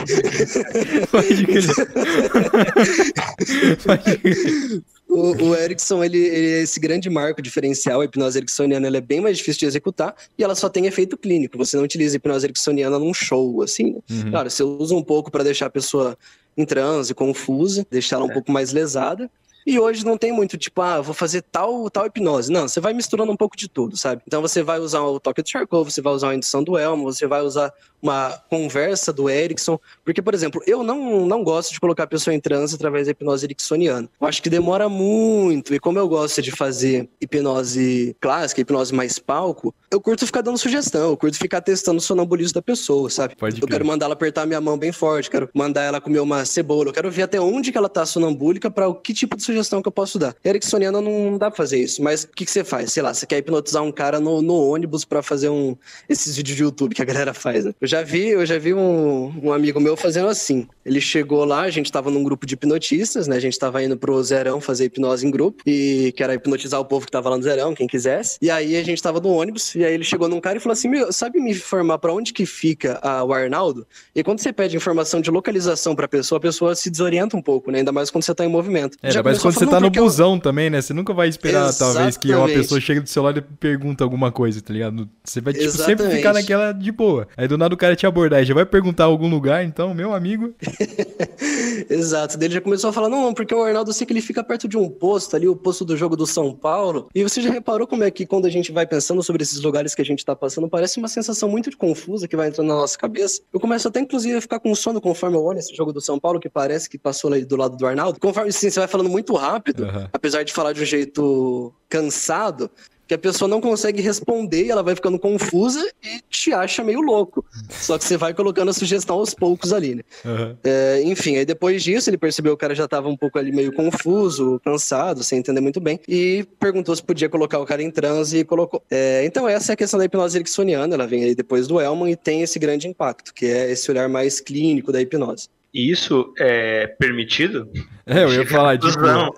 Pode crer. Pode crer. O, o Erickson, ele, ele é esse grande marco diferencial. A hipnose ericksoniana ela é bem mais difícil de executar e ela só tem efeito clínico. Você não utiliza a hipnose ericksoniana num show, assim. né? Uhum. Claro, você usa um pouco para deixar a pessoa em transe, confusa, deixar ela um pouco mais lesada. E hoje não tem muito, tipo, ah, vou fazer tal, tal hipnose. Não, você vai misturando um pouco de tudo, sabe? Então você vai usar o toque do Charcot, você vai usar a indução do Elmo, você vai usar uma conversa do Erickson. Porque, por exemplo, eu não, não gosto de colocar a pessoa em transe através da hipnose ericksoniana. Eu acho que demora muito. E como eu gosto de fazer hipnose clássica, hipnose mais palco, eu curto ficar dando sugestão, eu curto ficar testando o sonambulismo da pessoa, sabe? Pode eu quero mandar ela apertar minha mão bem forte, quero mandar ela comer uma cebola, eu quero ver até onde que ela tá sonambúlica para o que tipo de sugestão que eu posso dar. Ericksoniana não dá pra fazer isso, mas o que, que você faz? Sei lá, você quer hipnotizar um cara no, no ônibus para fazer um esses vídeos de YouTube que a galera faz, né? Eu já vi, eu já vi um, um amigo meu fazendo assim. Ele chegou lá, a gente tava num grupo de hipnotistas, né? A gente tava indo pro Zerão fazer hipnose em grupo e que era hipnotizar o povo que tava lá no Zerão, quem quisesse. E aí a gente tava no ônibus e aí ele chegou num cara e falou assim: "Meu, sabe me informar pra onde que fica a, o Arnaldo?" E quando você pede informação de localização pra pessoa, a pessoa se desorienta um pouco, né? Ainda mais quando você tá em movimento. É, Já mas quando você tá "Não, no porque eu- busão também, né? Você nunca vai esperar, talvez, que uma Exatamente. pessoa chegue do celular e pergunta alguma coisa, tá ligado? Você vai, tipo, sempre Exatamente. ficar naquela de boa. Aí do nada o cara te abordar e já vai perguntar algum lugar, então, meu amigo. Exato. Ele já começou a falar, não, porque o Arnaldo eu sei que ele fica perto de um posto ali, o posto do jogo do São Paulo. E você já reparou como é que quando a gente vai pensando sobre esses lugares que a gente tá passando, parece uma sensação muito confusa que vai entrando na nossa cabeça. Eu começo até, inclusive, a ficar com sono conforme eu olho esse jogo do São Paulo, que parece que passou ali do lado do Arnaldo. Conforme assim, você vai falando muito rápido, Aham. apesar de falar de um jeito cansado, que a pessoa não consegue responder e ela vai ficando confusa e te acha meio louco. Só que você vai colocando a sugestão aos poucos ali, né? Aham. É, enfim, aí depois disso ele percebeu que o cara já tava um pouco ali meio confuso, cansado, sem entender muito bem, e perguntou se podia colocar o cara em transe e colocou. É, então essa é a questão da hipnose ericksoniana, ela vem aí depois do Elman e tem esse grande impacto, que é esse olhar mais clínico da hipnose. E isso é permitido? É, eu ia falar, tipo, Não.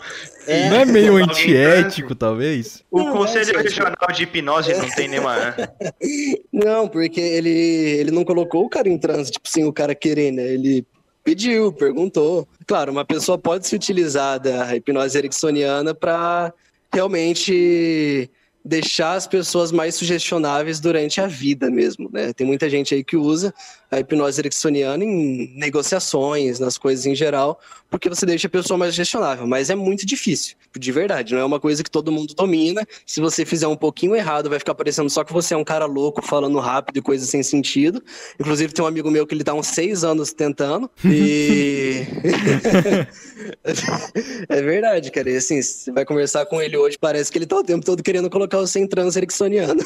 não é meio antiético, talvez? O Não, Conselho não, gente. Regional de Hipnose não tem nenhuma. Não, porque ele, ele não colocou o cara em transe, tipo, sem o cara querer, né? Ele pediu, perguntou. Claro, uma pessoa pode se utilizar da hipnose ericksoniana para realmente deixar as pessoas mais sugestionáveis durante a vida mesmo, né? Tem muita gente aí que usa a hipnose ericksoniana em negociações, nas coisas em geral, porque você deixa a pessoa mais sugestionável, mas é muito difícil, de verdade, não é uma coisa que todo mundo domina. Se você fizer um pouquinho errado, vai ficar parecendo só que você é um cara louco falando rápido e coisas sem sentido. Inclusive tem um amigo meu que ele tá uns seis anos tentando e é verdade, cara. E assim, você vai conversar com ele hoje, parece que ele tá o tempo todo querendo colocar você em transe ericksoniano.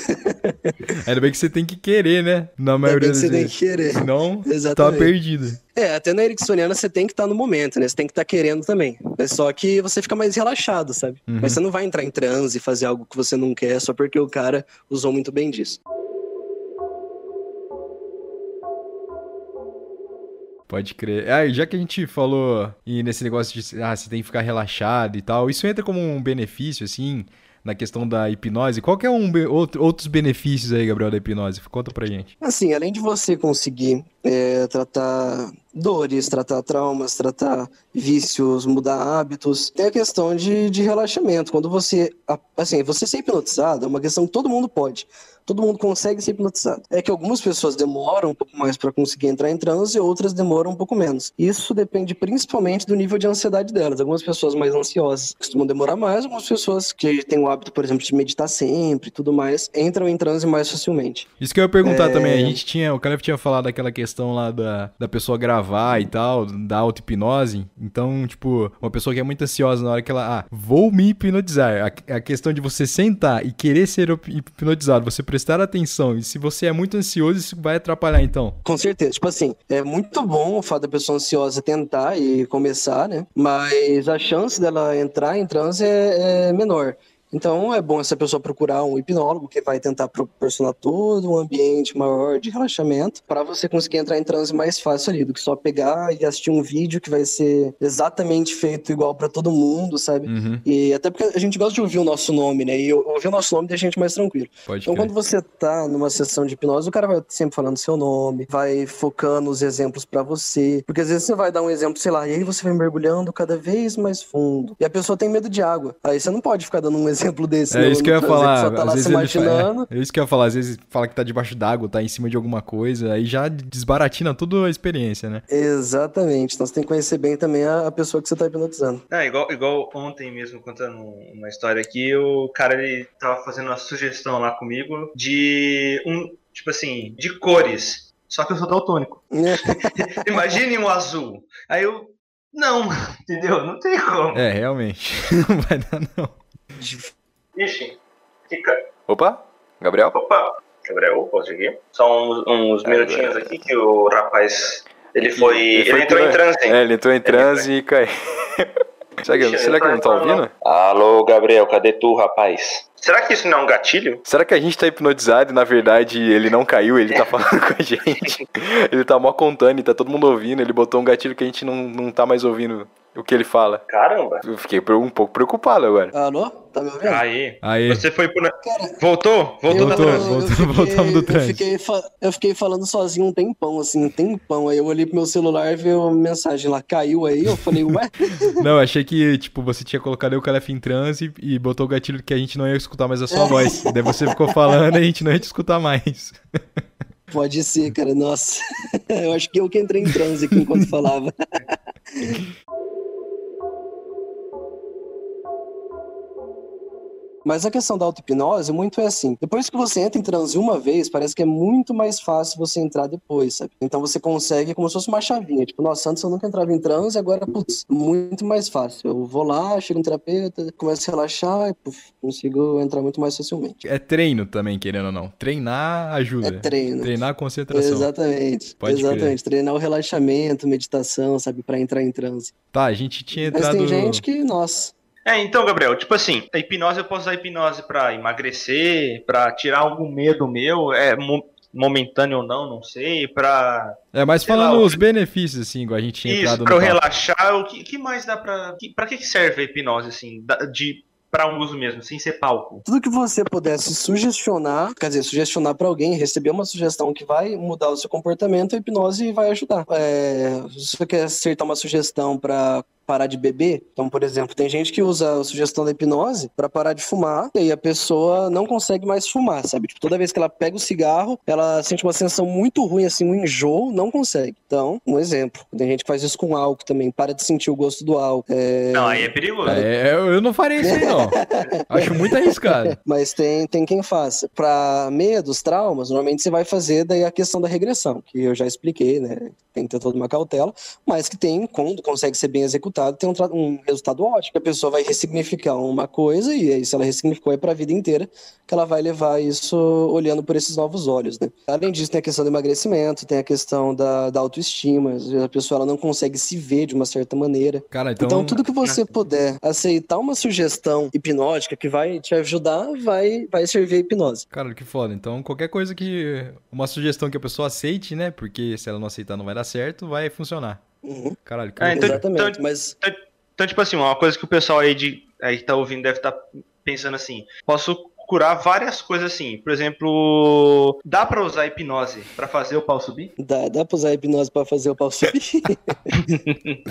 Ainda bem que você tem que querer, né? Na maioria das você tem vezes. que querer. Senão, tá perdido. É, até na ericksoniana você tem que estar no momento, né? Você tem que estar querendo também. É só que você fica mais relaxado, sabe? Uhum. Mas você não vai entrar em transe e fazer algo que você não quer só porque o cara usou muito bem disso. Pode crer. Ah, já que a gente falou e nesse negócio de ah, você tem que ficar relaxado e tal, isso entra como um benefício, assim, na questão da hipnose. Qual que é um outro- outros benefícios aí, Gabriel, da hipnose? Conta pra gente. Assim, além de você conseguir é, tratar dores, tratar traumas, tratar vícios, mudar hábitos. Tem a questão de, de relaxamento. Quando você, assim, você ser hipnotizado é uma questão que todo mundo pode todo mundo consegue ser hipnotizado. É que algumas pessoas demoram um pouco mais para conseguir entrar em transe e outras demoram um pouco menos. Isso depende principalmente do nível de ansiedade delas. Algumas pessoas mais ansiosas costumam demorar mais, algumas pessoas que têm o hábito, por exemplo, de meditar sempre e tudo mais, entram em transe mais facilmente. Isso que eu ia perguntar é... também, a gente tinha, o Caleb tinha falado daquela questão lá da, da pessoa gravar e tal, da auto-hipnose. Então, tipo, uma pessoa que é muito ansiosa na hora que ela, ah, vou me hipnotizar. A, a questão de você sentar e querer ser hipnotizado, você prestar atenção. E se você é muito ansioso, isso vai atrapalhar, então. Com certeza. Tipo assim, é muito bom o fato da pessoa ansiosa tentar e começar, né? Mas a chance dela entrar em transe é, é menor. Então é bom essa pessoa procurar um hipnólogo que vai tentar proporcionar todo um ambiente maior de relaxamento para você conseguir entrar em transe mais fácil ali do que só pegar e assistir um vídeo que vai ser exatamente feito igual para todo mundo, sabe? Uhum. E até porque a gente gosta de ouvir o nosso nome, né? E ouvir o nosso nome deixa a gente mais tranquilo. Pode então crer. quando você tá numa sessão de hipnose, o cara vai sempre falando seu nome, vai focando os exemplos para você, porque às vezes você vai dar um exemplo, sei lá, e aí você vai mergulhando cada vez mais fundo. E a pessoa tem medo de água. Aí você não pode ficar dando um exemplo exemplo desse. É isso que eu ia falar. Tá às vezes imaginando. É, é, isso que eu ia falar. Às vezes fala que tá debaixo d'água, tá em cima de alguma coisa, aí já desbaratina toda a experiência, né? Exatamente. Então você tem que conhecer bem também a, a pessoa que você tá hipnotizando. É, igual, igual ontem mesmo, contando uma história aqui, o cara ele tava fazendo uma sugestão lá comigo de um, tipo assim, de cores. Só que eu sou daltônico. Imagine um azul. Aí eu, não, entendeu? Não tem como. É, realmente. Não vai dar, não. Ixi, fica. Opa, Gabriel? Opa, Gabriel, posso seguir? Só uns, uns é, minutinhos aqui que o rapaz. Ele foi. Ele, ele entrou em transe. É, ele entrou em transe e caiu. será que, será que não tá ouvindo? Alô, Gabriel, cadê tu, rapaz? Será que isso não é um gatilho? Será que a gente tá hipnotizado e na verdade ele não caiu, ele tá falando com a gente? Ele tá mó contando e tá todo mundo ouvindo, ele botou um gatilho que a gente não, não tá mais ouvindo o que ele fala. Caramba. Eu fiquei um pouco preocupado agora. Alô? Tá me ouvindo? Aí. Aí. Você foi pro. Cara, voltou? Voltou na trans. Voltamos do trans. Eu fiquei, eu fiquei falando sozinho um tempão, assim, um tempão. Aí eu olhei pro meu celular e vi uma mensagem lá, caiu aí. Eu falei, ué? Não, achei que, tipo, você tinha colocado o Calef em transe e botou o gatilho que a gente não ia escutar mais a sua é. voz. Daí você ficou falando e a gente não ia te escutar mais. Pode ser, cara. Nossa. Eu acho que eu que entrei em transe aqui enquanto falava. Mas a questão da auto-hipnose muito é assim. Depois que você entra em transe uma vez, parece que é muito mais fácil você entrar depois, sabe? Então você consegue como se fosse uma chavinha. Tipo, nossa, antes eu nunca entrava em transe, agora, putz, muito mais fácil. Eu vou lá, chego no terapeuta, começo a relaxar e puf, consigo entrar muito mais facilmente. É treino também, querendo ou não. Treinar ajuda. É treino. Treinar a concentração. Exatamente. Pode Exatamente. Crer. Treinar o relaxamento, meditação, sabe? para entrar em transe. Tá, a gente tinha entrado... Mas tem gente que, nossa... É, então, Gabriel, tipo assim, a hipnose eu posso usar a hipnose para emagrecer, para tirar algum medo meu, é momentâneo ou não, não sei, pra. É, mas falando lá, os benefícios, assim, igual a gente tinha Isso, entrado pra eu relaxar, o que, que mais dá pra. Que, pra que serve a hipnose, assim, de para um uso mesmo, sem ser palco. Tudo que você pudesse sugestionar, quer dizer, sugestionar para alguém, receber uma sugestão que vai mudar o seu comportamento, a hipnose vai ajudar. É, se você quer acertar uma sugestão para parar de beber. Então, por exemplo, tem gente que usa a sugestão da hipnose para parar de fumar e aí a pessoa não consegue mais fumar, sabe? Tipo, toda vez que ela pega o cigarro, ela sente uma sensação muito ruim, assim, um enjoo, não consegue. Então, um exemplo. Tem gente que faz isso com álcool também, para de sentir o gosto do álcool. É... Não, aí é perigoso. É, eu não faria isso aí, não. Acho muito arriscado. Mas tem, tem quem faça. Para medos, traumas, normalmente você vai fazer daí a questão da regressão, que eu já expliquei, né? Tem que ter toda uma cautela, mas que tem, quando consegue ser bem executado, resultado tem um, um, resultado ótimo. A pessoa vai ressignificar uma coisa e aí, se ela ressignificou, é para a vida inteira que ela vai levar isso olhando por esses novos olhos, né? Além disso, tem a questão do emagrecimento, tem a questão da, da autoestima. A pessoa ela não consegue se ver de uma certa maneira. Cara, então... então, tudo que você puder aceitar uma sugestão hipnótica que vai te ajudar, vai, vai servir a hipnose. Cara, que foda. Então, qualquer coisa que. Uma sugestão que a pessoa aceite, né? Porque se ela não aceitar, não vai dar certo, vai funcionar. Uhum. Caralho, que é, então, Exatamente, então, mas... Então, então, tipo assim, uma coisa que o pessoal aí, de, aí que tá ouvindo deve estar tá pensando assim, posso curar várias coisas assim. Por exemplo, dá pra usar hipnose pra fazer o pau subir? Dá, dá pra usar a hipnose pra fazer o pau subir.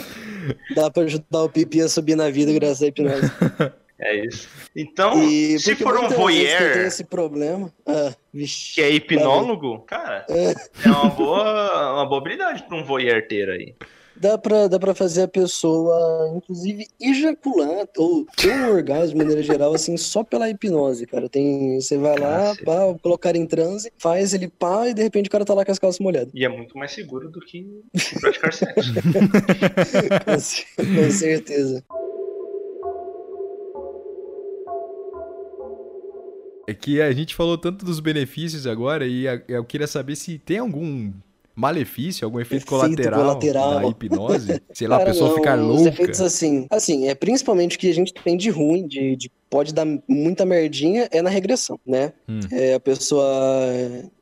dá pra ajudar o pipi a subir na vida graças à hipnose. É isso. Então, E se for um quem tem voyeur esse problema. Ah, vixe. que é hipnólogo, cara, é uma boa, uma boa habilidade pra um voyeur ter aí. Dá pra, dá pra fazer a pessoa, inclusive, ejacular ou ter um orgasmo, de maneira geral, assim, só pela hipnose, cara. Tem, você vai lá, Cacete. pá, colocar em transe, faz ele pá, e de repente o cara tá lá com as calças molhadas. E é muito mais seguro do que praticar sexo. Com com certeza. É que a gente falou tanto dos benefícios agora e eu queria saber se tem algum malefício, algum efeito, Efeito colateral, da hipnose. Sei lá, a Cara, pessoa não, ficar Os louca. efeitos assim, assim, é principalmente o que a gente tem de ruim, de, de pode dar muita merdinha, é na regressão, né? Hum. É a pessoa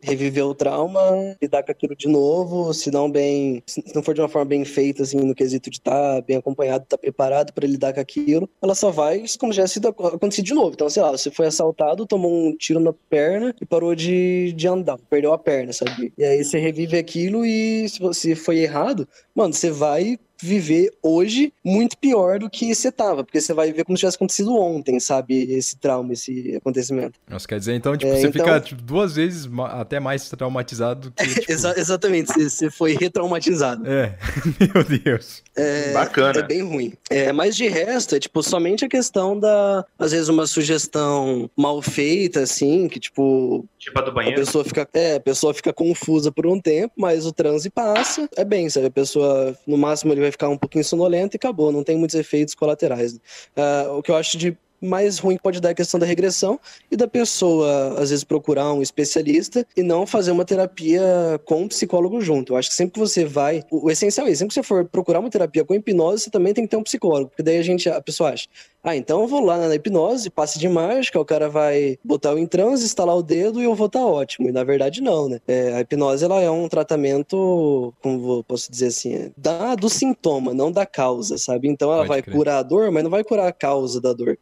reviver o trauma, lidar com aquilo de novo, se não bem, se não for de uma forma bem feita, assim, no quesito de estar bem acompanhado, estar preparado para lidar com aquilo, ela só vai como já se acontecer de novo. Então, sei lá, você foi assaltado, tomou um tiro na perna e parou de, de andar, perdeu a perna, sabe? E aí você revive aquilo e se você foi errado, mano, você vai viver hoje muito pior do que você tava, porque você vai viver como se tivesse acontecido ontem, sabe? Esse trauma, esse acontecimento. Nossa, quer dizer, então, tipo, É, você então- fica tipo, duas vezes ma- até mais traumatizado do que. Tipo... Exa- exatamente, você, foi retraumatizado. É, meu Deus. É, Bacana. É bem ruim. É, mas de resto, é tipo somente a questão da, às vezes, uma sugestão mal feita, assim, que tipo, Tipo a do a banheiro. pessoa fica, é, a pessoa fica confusa por um tempo, mas o transe passa, é bem, sabe? A pessoa, no máximo, ele vai ficar um pouquinho sonolenta e acabou, não tem muitos efeitos colaterais. Ah, o que eu acho de mais ruim pode dar a questão da regressão e da pessoa, às vezes, procurar um especialista e não fazer uma terapia com um psicólogo junto. Eu acho que sempre que você vai. O, o essencial é isso, sempre que você for procurar uma terapia com hipnose, você também tem que ter um psicólogo. Porque daí a gente, a pessoa acha, ah, então eu vou lá na hipnose, passe de mágica, o cara vai botar eu em transe, instalar o dedo e eu vou estar ótimo. E na verdade, não, né? É, a hipnose, ela é um tratamento, como posso dizer assim, é, da, do sintoma, não da causa, sabe? Então ela Pode vai crer. curar a dor, mas não vai curar a causa da dor.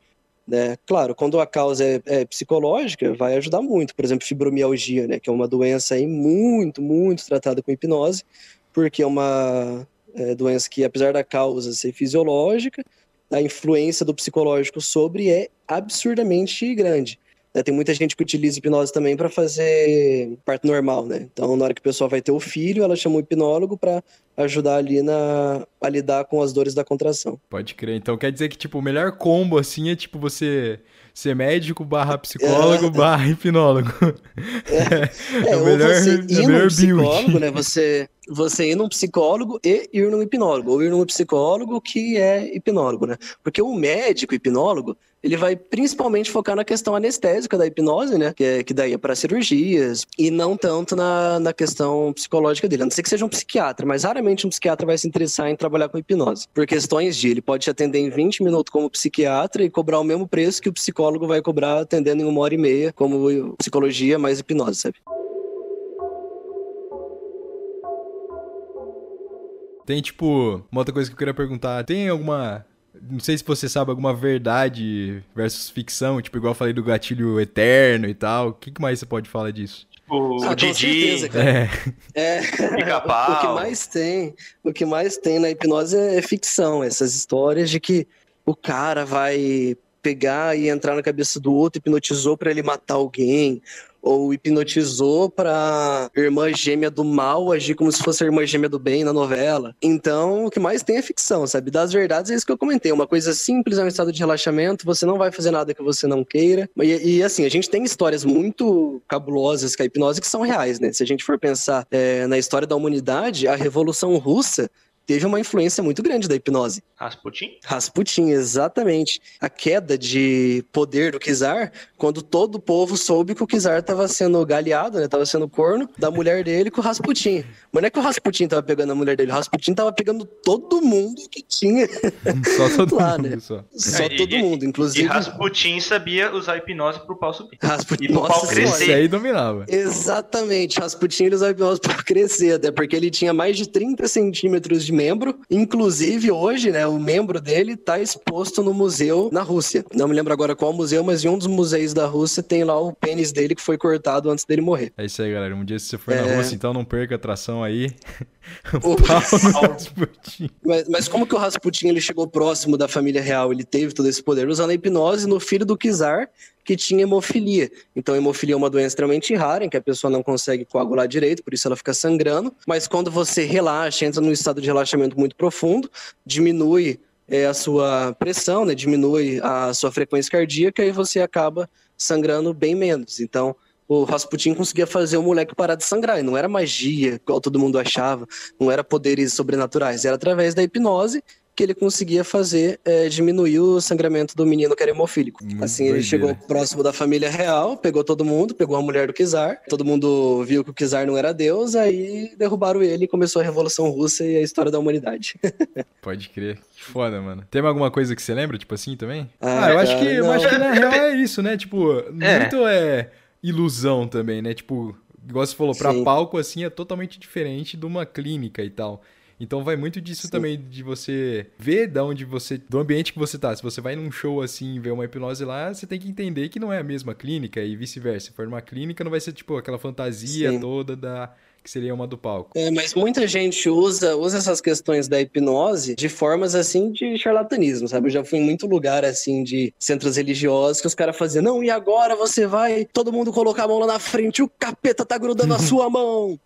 Né? Claro, quando a causa é, é psicológica, vai ajudar muito. Por exemplo, fibromialgia, né? Que é uma doença aí muito, muito tratada com hipnose, porque é uma é, doença que, apesar da causa ser fisiológica, a influência do psicológico sobre é absurdamente grande. Né? Tem muita gente que utiliza hipnose também para fazer parto normal, né? Então, na hora que a pessoa vai ter o filho, ela chama o hipnólogo para ajudar ali na, a lidar com as dores da contração. Pode crer. Então quer dizer que, tipo, o melhor combo, assim, é tipo você ser médico barra psicólogo barra hipnólogo. É, o ou melhor- você é o ir num melhor psicólogo, build. né? Você, você ir num psicólogo e ir num hipnólogo, ou ir num psicólogo que é hipnólogo, né? Porque o médico hipnólogo, ele vai principalmente focar na questão anestésica da hipnose, né? Que, é, que daí é para cirurgias, e não tanto na, na questão psicológica dele. A não ser que seja um psiquiatra, mas raramente um psiquiatra vai se interessar em trabalhar com hipnose. Por questões de ele pode te atender em 20 minutos como psiquiatra e cobrar o mesmo preço que o psicólogo vai cobrar atendendo em uma hora e meia, como psicologia mais hipnose, sabe? Tem, tipo, uma outra coisa que eu queria perguntar. Tem alguma. Não sei se você sabe alguma verdade versus ficção, tipo, igual eu falei do gatilho eterno e tal. O que, mais você pode falar disso? Tipo, Ah, o Didi, certeza, cara. É, É, o que mais tem, o que mais tem na hipnose é ficção, essas histórias de que o cara vai pegar e entrar na cabeça do outro, hipnotizou pra ele matar alguém, ou hipnotizou pra irmã gêmea do mal agir como se fosse a irmã gêmea do bem na novela. Então, o que mais tem é ficção, sabe? Das verdades é isso que eu comentei, uma coisa simples, é um estado de relaxamento, você não vai fazer nada que você não queira. E, e, assim, a gente tem histórias muito cabulosas com a hipnose que são reais, né? Se a gente for pensar é, na história da humanidade, a Revolução Russa teve uma influência muito grande da hipnose. Rasputin? Rasputin, exatamente. A queda de poder do czar, quando todo o povo soube que o czar estava sendo galeado, né? Tava sendo corno da mulher dele com o Rasputin. Mas não é que o Rasputin tava pegando a mulher dele, o Rasputin tava pegando todo mundo que tinha, só todo Lá, mundo. né? Só. só E- todo mundo, E inclusive Rasputin sabia usar hipnose pro pau subir. Rasputin. e pro pau crescer. Isso aí dominava. Exatamente, Rasputin ele usava hipnose para crescer, até porque ele tinha mais de 30 centímetros de membro. Inclusive, hoje, né, o membro dele tá exposto no museu na Rússia. Não me lembro agora qual museu, mas em um dos museus da Rússia tem lá o pênis dele que foi cortado antes dele morrer. É isso aí, galera. Um dia se você for na É. Rússia, então não perca a atração aí. O- no Rasputin. Mas, mas como que o Rasputin ele chegou próximo da família real? Ele teve todo esse poder usando a hipnose no filho do czar, que tinha hemofilia. Então, hemofilia é uma doença extremamente rara, em que a pessoa não consegue coagular direito, por isso ela fica sangrando. Mas quando você relaxa, entra num estado de relaxamento muito profundo, diminui é, a sua pressão, né? diminui a sua frequência cardíaca e você acaba sangrando bem menos. Então, o Rasputin conseguia fazer o moleque parar de sangrar. E não era magia, igual todo mundo achava. Não era poderes sobrenaturais. Era através da hipnose que ele conseguia fazer é, diminuir o sangramento do menino que era hemofílico. Muito assim, ele chegou próximo da família real, pegou todo mundo, pegou a mulher do czar. Todo mundo viu que o czar não era deus, aí derrubaram ele e começou a Revolução Russa e a história da humanidade. Pode crer. Que foda, mano. Tem alguma coisa que você lembra, tipo assim, também? Ah, Ah, eu acho que, eu não. acho que na real é isso, né? Tipo, É. muito é ilusão também, né? Tipo, igual você falou, pra Sim. palco, assim, é totalmente diferente de uma clínica e tal. Então vai muito disso Sim. também, de você ver da onde você. do ambiente que você tá. Se você vai num show assim e vê uma hipnose lá, você tem que entender que não é a mesma clínica e vice-versa. Se for numa clínica, não vai ser, tipo, aquela fantasia Sim. toda da. que seria uma do palco. É, mas muita gente usa, usa essas questões da hipnose de formas assim de charlatanismo, sabe? Eu já fui em muito lugar assim de centros religiosos que os caras faziam, não, e agora você vai todo mundo colocar a mão lá na frente, o capeta tá grudando a sua mão.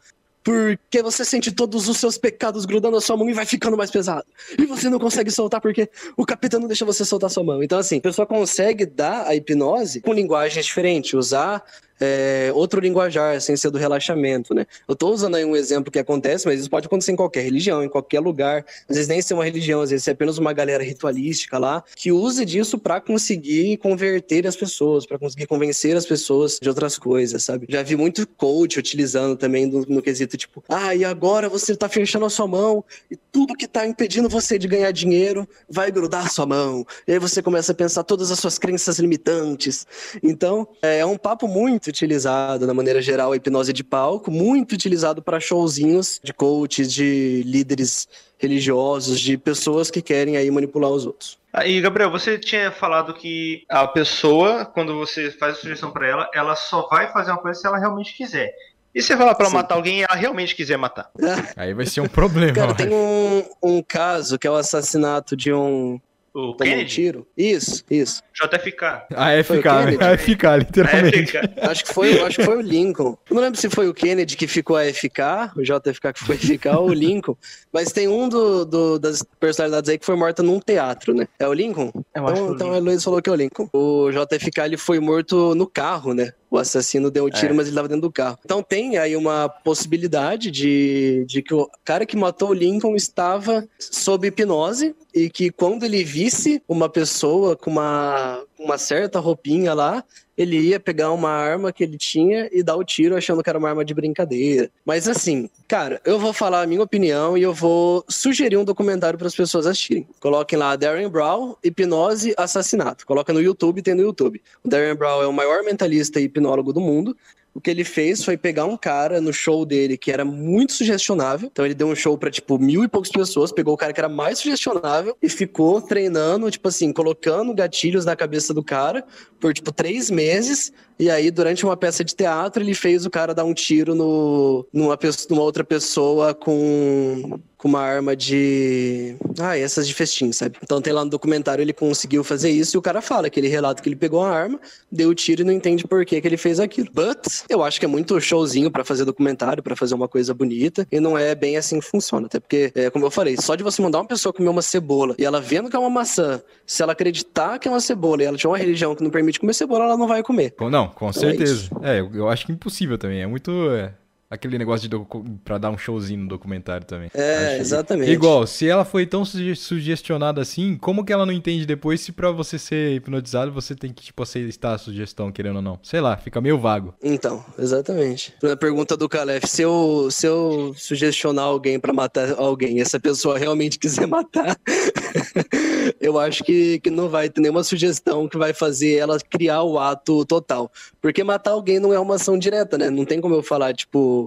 Porque você sente todos os seus pecados grudando a sua mão e vai ficando mais pesado. E você não consegue soltar porque o capeta não deixa você soltar sua mão. Então, assim, a pessoa consegue dar a hipnose com linguagens diferentes, usar é, outro linguajar, sem ser do relaxamento, né? Eu tô usando aí um exemplo que acontece, mas isso pode acontecer em qualquer religião, em qualquer lugar. Às vezes nem ser uma religião, às vezes é apenas uma galera ritualística lá, que usa disso pra conseguir converter as pessoas, pra conseguir convencer as pessoas de outras coisas, sabe? Já vi muito coach utilizando também no, no quesito tipo, ah, e agora você tá fechando a sua mão e tudo que tá impedindo você de ganhar dinheiro vai grudar a sua mão. E aí você começa a pensar todas as suas crenças limitantes. Então, é, é um papo muito utilizado, na maneira geral, a hipnose de palco, muito utilizado para showzinhos de coaches, de líderes religiosos, de pessoas que querem aí manipular os outros. Aí, Gabriel, você tinha falado que a pessoa, quando você faz a sugestão pra ela, ela só vai fazer uma coisa se ela realmente quiser. E se você falar pra ela Sim. matar alguém e ela realmente quiser matar? Aí vai ser um problema. Cara, eu tem um, um caso que é o assassinato de um. O tomou um Kennedy? tiro. Isso, isso. JFK. A Foi o FK, Kennedy? a FK, literalmente. AFK. Acho que foi, acho que foi o Lincoln. Eu não lembro se foi o Kennedy que ficou AFK, o JFK que foi FK ou o Lincoln. Mas tem um do, do- das personalidades aí que foi morta num teatro, né? É o Lincoln? Eu Então, o então a Luiz falou que é o Lincoln. O JFK ele foi morto no carro, né? O assassino deu um tiro, É. mas ele estava dentro do carro. Então tem aí uma possibilidade de, de que o cara que matou o Lincoln estava sob hipnose e que quando ele visse uma pessoa com uma, uma certa roupinha lá, ele ia pegar uma arma que ele tinha e dar o tiro achando que era uma arma de brincadeira. Mas assim, cara, eu vou falar a minha opinião e eu vou sugerir um documentário para as pessoas assistirem. Coloquem lá Darren Brown, hipnose, assassinato. Coloca no YouTube, tem no YouTube. O Darren Brown é o maior mentalista e hipnólogo do mundo. O que ele fez foi pegar um cara no show dele que era muito sugestionável. Então ele deu um show pra, tipo, mil e poucas pessoas, pegou o cara que era mais sugestionável e ficou treinando, tipo assim, colocando gatilhos na cabeça do cara por, tipo, três meses. E aí, durante uma peça de teatro, ele fez o cara dar um tiro no, numa, numa outra pessoa com, com uma arma de. Ah, essas de festim, sabe? Então tem lá no documentário ele conseguiu fazer isso e o cara fala que ele relata que ele pegou a arma, deu o tiro e não entende por que, que ele fez aquilo. But eu acho que é muito showzinho pra fazer documentário, pra fazer uma coisa bonita, e não é bem assim que funciona. Até porque, é, como eu falei, só de você mandar uma pessoa comer uma cebola e ela vendo que é uma maçã, se ela acreditar que é uma cebola e ela tiver uma religião que não permite comer cebola, ela não vai comer. Com- Não, com Então é certeza. isso. É, eu, acho que impossível também. É muito. é, aquele negócio de docu- pra dar um showzinho no documentário também. É, Acho- exatamente. Igual, se ela foi tão suge- sugestionada assim, como que ela não entende depois se pra você ser hipnotizado você tem que, tipo, aceitar a sugestão, querendo ou não? Sei lá, fica meio vago. Então, exatamente. Na pergunta do Calef, se eu, se eu sugestionar alguém pra matar alguém e essa pessoa realmente quiser matar, eu acho que, que não vai ter nenhuma sugestão que vai fazer ela criar o ato total. Porque matar alguém não é uma ação direta, né? Não tem como eu falar, tipo,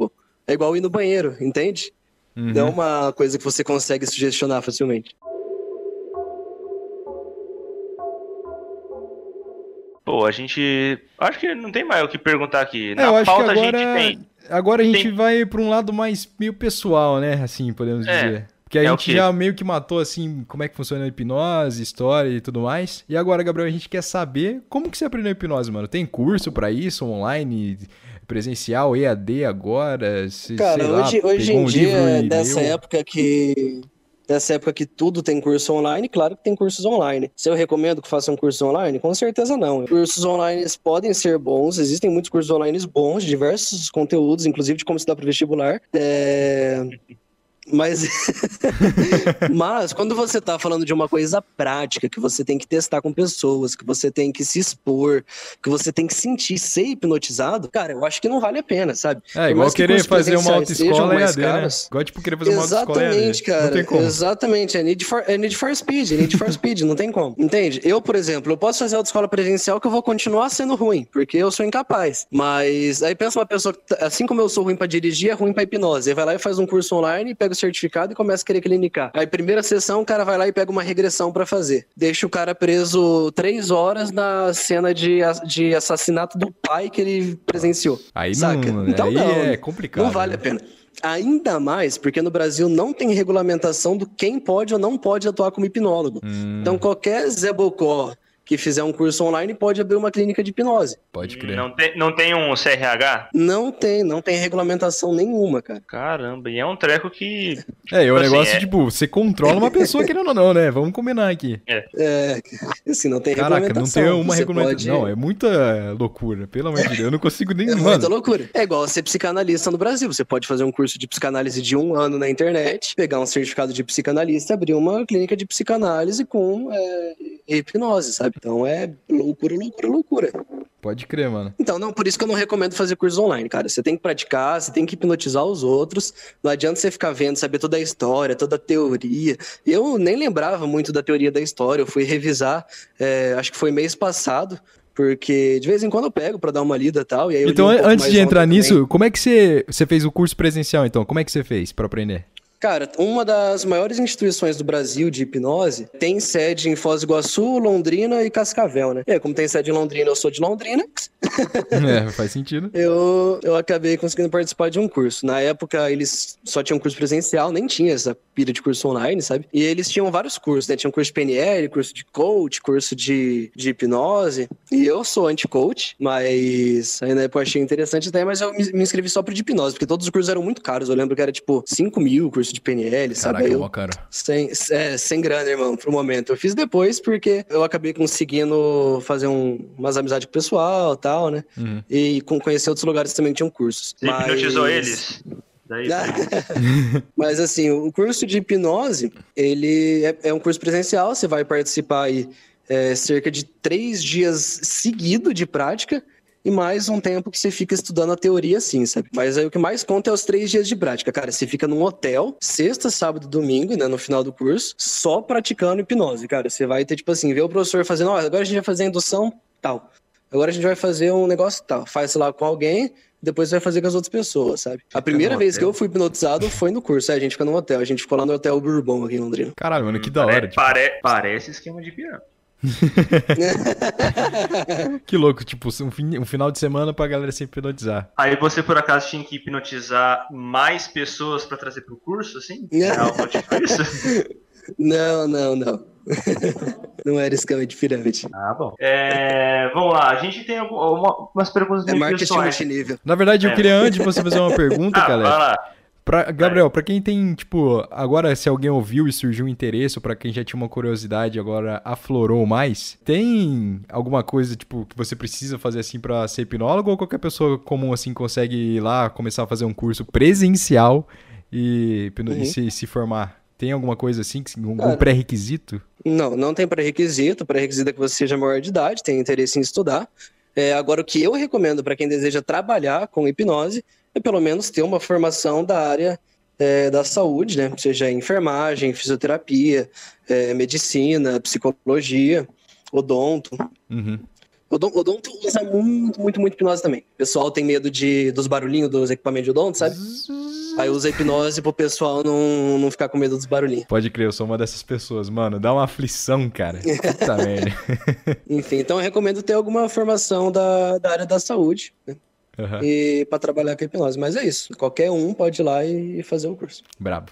é igual ir no banheiro, entende? Uhum. Não é uma coisa que você consegue sugestionar facilmente. Pô, a gente. Acho que não tem mais o que perguntar aqui. É, Na eu acho que pauta a agora, gente tem. agora a gente tem- vai pra um lado mais meio pessoal, né? Assim, podemos É. dizer. Porque a É o gente já meio que matou, assim, como é que funciona a hipnose, história e tudo mais. E agora, Gabriel, a gente quer saber como que você aprendeu hipnose, mano. Tem curso pra isso, online, presencial, EAD agora? Se, Cara, sei lá, hoje, hoje em um dia, dessa leu? época que. Dessa época que tudo tem curso online, claro que tem cursos online. Se eu recomendo que façam curso online? Com certeza não. Cursos online podem ser bons, existem muitos cursos online bons, diversos conteúdos, inclusive de como se dá para vestibular. É... Mas, mas quando você tá falando de uma coisa prática, que você tem que testar com pessoas, que você tem que se expor, que você tem que sentir, ser hipnotizado, cara, eu acho que não vale a pena, sabe? É, igual que querer fazer uma autoescola EAD, né? caros, Igual, tipo, querer fazer uma autoescola. Exatamente, cara. Não tem como. Exatamente. É need, for, é need for speed, é need for speed, não tem como. Entende? Eu, por exemplo, eu posso fazer autoescola presencial que eu vou continuar sendo ruim, porque eu sou incapaz. Mas aí pensa uma pessoa tá- assim como eu sou ruim pra dirigir, é ruim pra hipnose. Aí vai lá e faz um curso online, pega o certificado e começa a querer clinicar. Aí, primeira sessão, o cara vai lá e pega uma regressão pra fazer. Deixa o cara preso três horas na cena de, de assassinato do pai que ele presenciou. Aí Saca? não, Então aí não, é complicado. Não vale né? a pena. Ainda mais porque no Brasil não tem regulamentação do quem pode ou não pode atuar como hipnólogo. Hum, Então qualquer Zé Bocó que fizer um curso online pode abrir uma clínica de hipnose. pode crer. Não tem, não tem um CRH? Não tem, não tem regulamentação nenhuma, cara. Caramba, e é um treco que. É, e o Assim, negócio, é- tipo, você controla uma pessoa querendo ou não, né? Vamos combinar aqui. É, assim, não tem Caraca, não regulamentação. tem uma regulamentação. pode- Não, é muita loucura. Pelo amor de Deus, eu não consigo nem. É mano, muita loucura. É igual ser psicanalista no Brasil. Você pode fazer um curso de psicanálise de um ano na internet, pegar um certificado de psicanalista, abrir uma clínica de psicanálise com é, hipnose, sabe? Então é loucura, loucura, loucura. pode crer, mano. Então, não, por isso que eu não recomendo fazer curso online, cara. Você tem que praticar, você tem que hipnotizar os outros. Não adianta você ficar vendo, saber toda a história, toda a teoria. Eu nem lembrava muito da teoria da história. Eu fui revisar, é, acho que foi mês passado, porque de vez em quando eu pego pra dar uma lida e tal. E aí Então, um antes de entrar também. nisso, como é que você, você fez o curso presencial, então? Como é que você fez pra aprender? Cara, uma das maiores instituições do Brasil de hipnose tem sede em Foz do Iguaçu, Londrina e Cascavel, né? É, como tem sede em Londrina, eu sou de Londrina, é, faz sentido. eu, eu acabei conseguindo participar de um curso. Na época, eles só tinham curso presencial, nem tinha essa pira de curso online, sabe? E eles tinham vários cursos, né? Tinha curso de PNL, curso de coach, curso de, de hipnose. E eu sou anti-coach, mas aí na época eu achei interessante até, mas eu me, me inscrevi só pro de hipnose, porque todos os cursos eram muito caros. Eu lembro que era tipo 5 mil curso de PNL, sabe? Caraca, Aí é eu- mó caro. sem, é, sem grana, irmão, pro momento. Eu fiz depois porque eu acabei conseguindo fazer um- umas amizades com o pessoal e tal, né? Uhum. E com, conhecer outros lugares que também tinham cursos. Você hipnotizou eles? Daí, Mas assim, o curso de hipnose, ele é, é um curso presencial, você vai participar aí é, cerca de três dias seguido de prática e mais um tempo que você fica estudando a teoria assim, sabe? Mas aí o que mais conta é os três dias de prática, cara. Você fica num hotel, sexta, sábado e domingo, né, no final do curso, só praticando hipnose, cara. Você vai ter, tipo assim, ver o professor fazendo, ó, agora a gente vai fazer a indução tal. Agora a gente vai fazer um negócio tal. Faz, sei lá, com alguém, depois vai fazer com as outras pessoas, sabe? A primeira vez que hotel. eu fui hipnotizado foi no curso. É, a gente fica num hotel. A gente ficou lá no Hotel Bourbon aqui em Londrina. Caralho, mano, que da hora. tipo, Pare- Parece esquema de pirâmide. que louco, tipo, um, fin- um final de semana pra galera se hipnotizar. Aí você, por acaso, tinha que hipnotizar mais pessoas pra trazer pro curso, assim? É algo tipo isso? Não, não, não. não era esquema de pirâmide. Ah, bom. É, vamos lá, a gente tem algum- uma- umas perguntas É meio marketing pessoais. multinível. Na verdade, eu É. queria, antes de você fazer uma pergunta, Ah, galera. vai lá. Pra, Gabriel, pra quem tem, tipo, agora se alguém ouviu e surgiu um interesse, ou pra quem já tinha uma curiosidade e agora aflorou mais, tem alguma coisa, tipo, que você precisa fazer assim pra ser hipnólogo ou qualquer pessoa comum assim consegue ir lá começar a fazer um curso presencial e, hipno- e Uhum. se, se formar? Tem alguma coisa assim, algum pré-requisito? Não, não tem pré-requisito. O pré-requisito é que você seja maior de idade, tenha interesse em estudar. É, agora, o que eu recomendo para quem deseja trabalhar com hipnose é pelo menos ter uma formação da área é, da saúde, né? Seja enfermagem, fisioterapia, é, medicina, psicologia, odonto. Uhum. Odon- Odonto usa muito, muito, muito hipnose também. O pessoal tem medo de, dos barulhinhos dos equipamentos de odonto, sabe? Aí usa hipnose pro pessoal não, não ficar com medo dos barulhinhos. Pode crer, eu sou uma dessas pessoas, mano. Dá uma aflição, cara. Puta merda. Enfim, então eu recomendo ter alguma formação da, da área da saúde, né? Aham. E para trabalhar com a hipnose. Mas é isso. Qualquer um pode ir lá e fazer o curso. Brabo.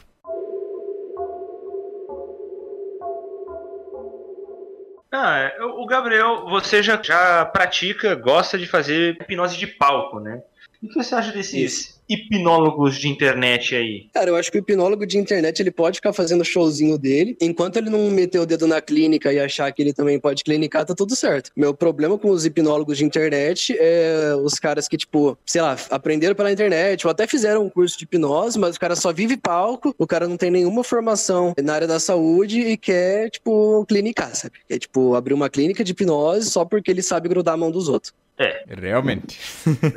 Ah, é, o Gabriel, você já, já pratica, gosta de fazer hipnose de palco, né? O que você acha desses hipnólogos de internet aí? Cara, eu acho que o hipnólogo de internet ele pode ficar fazendo showzinho dele, enquanto ele não meter o dedo na clínica e achar que ele também pode clinicar, tá tudo certo. Meu problema com os hipnólogos de internet é os caras que, tipo, sei lá, aprenderam pela internet, ou até fizeram um curso de hipnose, mas o cara só vive palco, o cara não tem nenhuma formação na área da saúde e quer, tipo, clinicar, sabe? Quer, tipo, abrir uma clínica de hipnose só porque ele sabe grudar a mão dos outros. É, Realmente.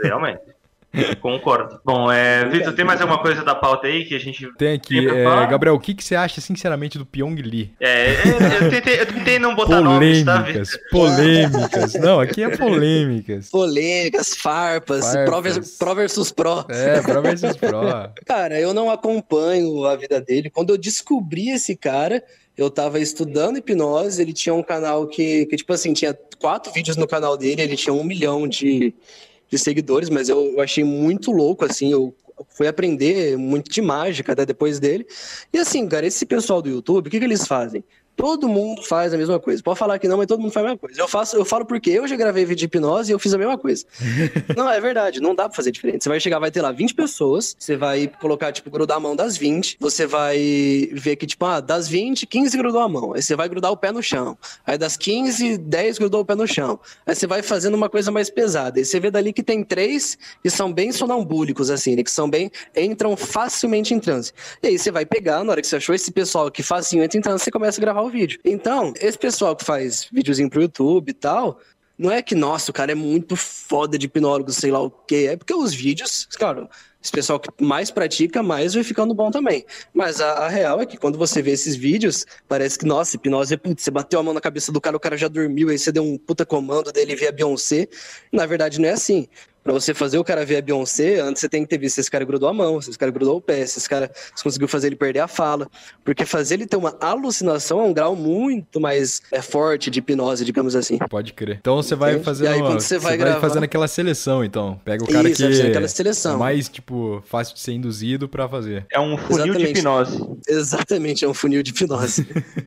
realmente. Concordo. Bom, é, Vitor, tem mais alguma coisa da pauta aí que a gente. Tem aqui, é? Gabriel, o que, que você acha, sinceramente, do Pyong Lee? É, é, eu, tentei, eu tentei não botar nomes, tá, Vitor? Polêmicas, polêmicas. Não, aqui é polêmicas. Polêmicas, farpas, Farpas. Pro, vers- pro versus pro. É, pro versus pro. Cara, eu não acompanho a vida dele. Quando eu descobri esse cara, eu tava estudando hipnose. Ele tinha um canal que, que tipo assim, tinha quatro vídeos no canal dele. Ele tinha um milhão de, de seguidores, mas eu, eu achei muito louco, assim. Eu fui aprender muito de mágica até depois dele. E assim, cara, esse pessoal do YouTube, o que, que eles fazem? Todo mundo faz a mesma coisa. Pode falar que não, mas todo mundo faz a mesma coisa. Eu faço, eu falo porque eu já gravei vídeo de hipnose e eu fiz a mesma coisa. não, é verdade, não dá pra fazer diferente. Você vai chegar, vai ter lá 20 pessoas, você vai colocar, tipo, grudar a mão das 20, você vai ver que, tipo, ah, das 20, 15 grudou a mão. Aí você vai grudar o pé no chão. Aí das 15, 10 grudou o pé no chão. Aí você vai fazendo uma coisa mais pesada. Aí você vê dali que tem três que são bem sonambúlicos, assim, né? Que são bem. entram facilmente em transe. E aí você vai pegar, na hora que você achou esse pessoal que facinho entra em transe, você começa a gravar o vídeo. Então, esse pessoal que faz videozinho pro YouTube e tal. Não é que, nossa, o cara é muito foda de hipnólogo, sei lá o quê. É porque os vídeos, claro, esse pessoal que mais pratica, mais vai ficando bom também. Mas a, a real é que quando você vê esses vídeos, parece que, nossa, hipnose é, putz, você bateu a mão na cabeça do cara, o cara já dormiu, aí você deu um puta comando dele ver a Beyoncé. Na verdade, não é assim. Pra você fazer o cara ver a Beyoncé, antes você tem que ter visto se esse cara grudou a mão, se esse cara grudou o pé, se esse cara se conseguiu fazer ele perder a fala. Porque fazer ele ter uma alucinação é um grau muito mais é, forte de hipnose, digamos assim. Pode crer. Então você vai fazendo, E aí, quando você vai gravar- fazendo aquela seleção, então. Pega o cara Isso, que aquela seleção. é mais, tipo, fácil de ser induzido pra fazer. É um funil de Exatamente. hipnose. Exatamente, é um funil de hipnose.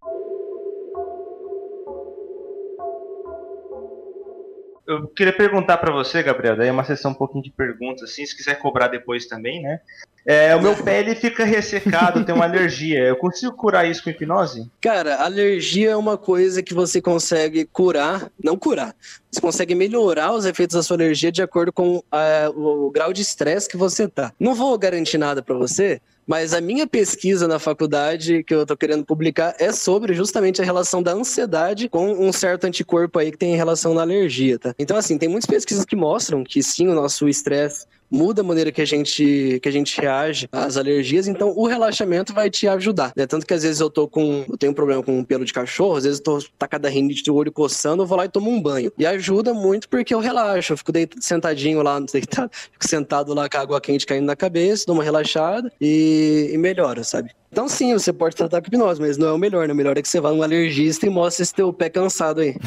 Eu queria perguntar pra você, Gabriel, daí é uma sessão um pouquinho de perguntas, assim, se quiser cobrar depois também, né? É, o meu pé ele fica ressecado, tem uma alergia. Eu consigo curar isso com hipnose? Cara, alergia é uma coisa que você consegue curar, não curar, você consegue melhorar os efeitos da sua alergia de acordo com ah, o, grau de estresse que você tá. Não vou garantir nada pra você, mas a minha pesquisa na faculdade que eu tô querendo publicar é sobre justamente a relação da ansiedade com um certo anticorpo aí que tem relação na alergia, tá? Então, assim, tem muitas pesquisas que mostram que sim, o nosso estresse muda a maneira que a gente que a gente reage às alergias, então o relaxamento vai te ajudar, né? Tanto que às vezes eu tô com eu tenho um problema com um pelo de cachorro, às vezes eu tô tacada rinite, o olho coçando, eu vou lá e tomo um banho. E ajuda muito porque eu relaxo, eu fico deitado, sentadinho lá, deitado, fico sentado lá com a água quente caindo na cabeça, dou uma relaxada e, e melhora, sabe? Então sim, você pode tratar com hipnose, mas não é o melhor, né? O melhor é que você vá num alergista e mostre esse teu pé cansado aí.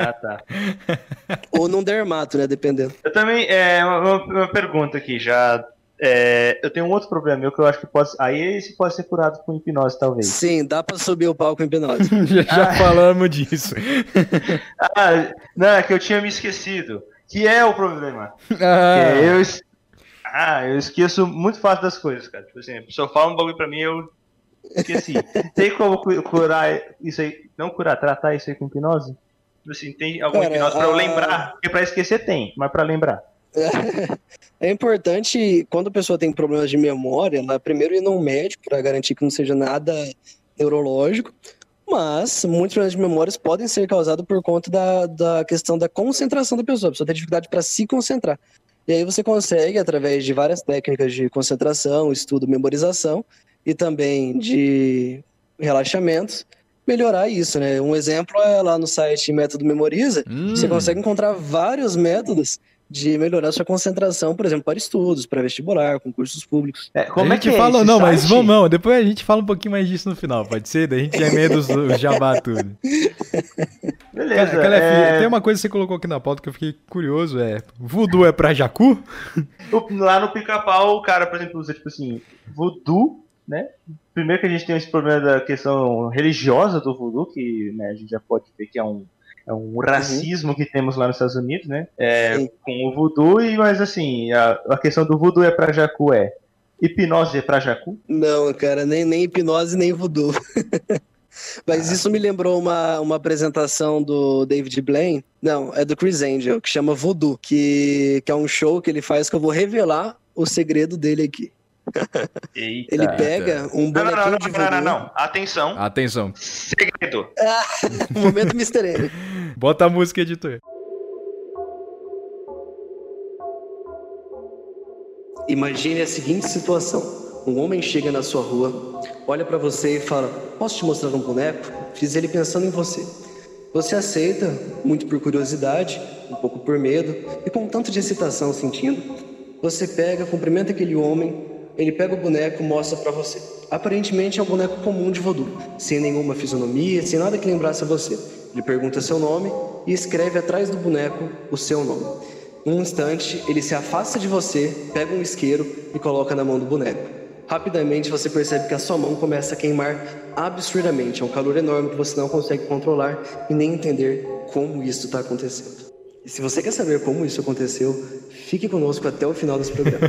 Ah, tá. Ou num dermato, né? Dependendo. Eu também, é, uma, uma pergunta aqui, já. é, eu tenho um outro problema meu que eu acho que pode. Aí esse pode ser curado com hipnose, talvez. Sim, dá pra subir o palco em hipnose. já já falamos disso. Ah, não, é que eu tinha me esquecido. Que é o problema. Ah, Que eu, ah, eu esqueço muito fácil das coisas, cara. Tipo assim, a pessoa fala um bagulho pra mim eu esqueci. tem como cu- curar isso aí? Não curar, tratar isso aí com hipnose? Tipo assim, tem alguma Cara, hipnose pra eu a- lembrar? Porque pra esquecer tem, mas pra lembrar. É importante, quando a pessoa tem problemas de memória, ela primeiro ir num médico para garantir que não seja nada neurológico, mas muitos problemas de memórias podem ser causados por conta da, da questão da concentração da pessoa. A pessoa tem dificuldade para se concentrar. E aí você consegue, através de várias técnicas de concentração, estudo, memorização e também de relaxamentos, melhorar isso, né? Um exemplo é lá no site Método Memoriza, hum, você consegue encontrar vários métodos de melhorar sua concentração, por exemplo, para estudos, para vestibular, concursos públicos. É, como a é gente que é fala, esse não, mas site? vamos, não, depois a gente fala um pouquinho mais disso no final, pode ser? Daí a gente já emenda os, os jabá tudo. Beleza. Cara, Calef, é, tem uma coisa que você colocou aqui na pauta que eu fiquei curioso, é, voodoo é pra jacu? Lá no pica-pau, o cara, por exemplo, usa, tipo assim, voodoo, né? Primeiro que a gente tem esse problema da questão religiosa do voodoo, que né, a gente já pode ver que é um, é um racismo que temos lá nos Estados Unidos, né? É, com o voodoo, e, mas assim, a, a questão do voodoo é pra jacu é hipnose é pra jacu? Não, cara, nem, nem hipnose, nem voodoo. Mas isso me lembrou uma, uma apresentação do David Blaine. Não, é do Chris Angel, que chama Voodoo, que, que é um show que ele faz que eu vou revelar o segredo dele aqui. Eita. Ele pega um Não, não, bonequinho não, de não, não, não, voodoo. não. Atenção. Atenção, Segredo. Momento Mr. M. bota a música, editor. Imagine a seguinte situação: um homem chega na sua rua, olha pra você e fala: Posso te mostrar um boneco? Fiz ele pensando em você. Você aceita, muito por curiosidade, um pouco por medo e com tanto de excitação sentindo. Você pega, cumprimenta aquele homem, ele pega o boneco, mostra pra você. Aparentemente é um boneco comum de voodoo, sem nenhuma fisionomia, sem nada que lembrasse a você. Ele pergunta seu nome e escreve atrás do boneco o seu nome. Num instante, ele se afasta de você, pega um isqueiro e coloca na mão do boneco. Rapidamente você percebe que a sua mão começa a queimar absurdamente. É um calor enorme que você não consegue controlar e nem entender como isso está acontecendo. E se você quer saber como isso aconteceu, fique conosco até o final desse programa.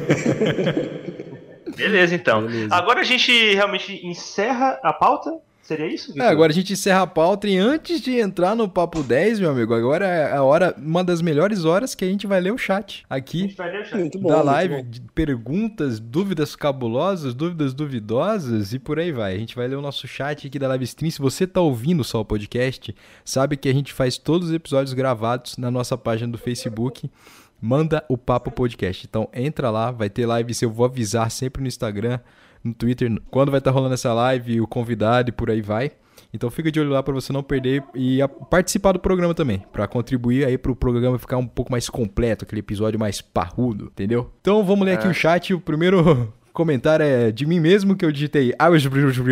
Beleza, então. Beleza. Agora a gente realmente encerra a pauta? Seria isso? É, Vitor? agora a gente encerra a pauta e antes de entrar no papo 10, meu amigo, agora é a hora, uma das melhores horas que a gente vai ler o chat A aqui gente vai deixar. muito bom. da muito live, bom. de perguntas, dúvidas cabulosas, dúvidas duvidosas e por aí vai. A gente vai ler o nosso chat aqui da live stream. Se você tá ouvindo só o podcast, sabe que a gente faz todos os episódios gravados na nossa página do Facebook. Manda o Papo Podcast. Então entra lá, vai ter live. Eu vou avisar sempre no Instagram, no Twitter, quando vai estar rolando essa live, o convidado e por aí vai. Então fica de olho lá para você não perder e participar do programa também, para contribuir aí pro programa ficar um pouco mais completo, aquele episódio mais parrudo, entendeu? Então vamos ler aqui o chat. O primeiro comentário é de mim mesmo que eu digitei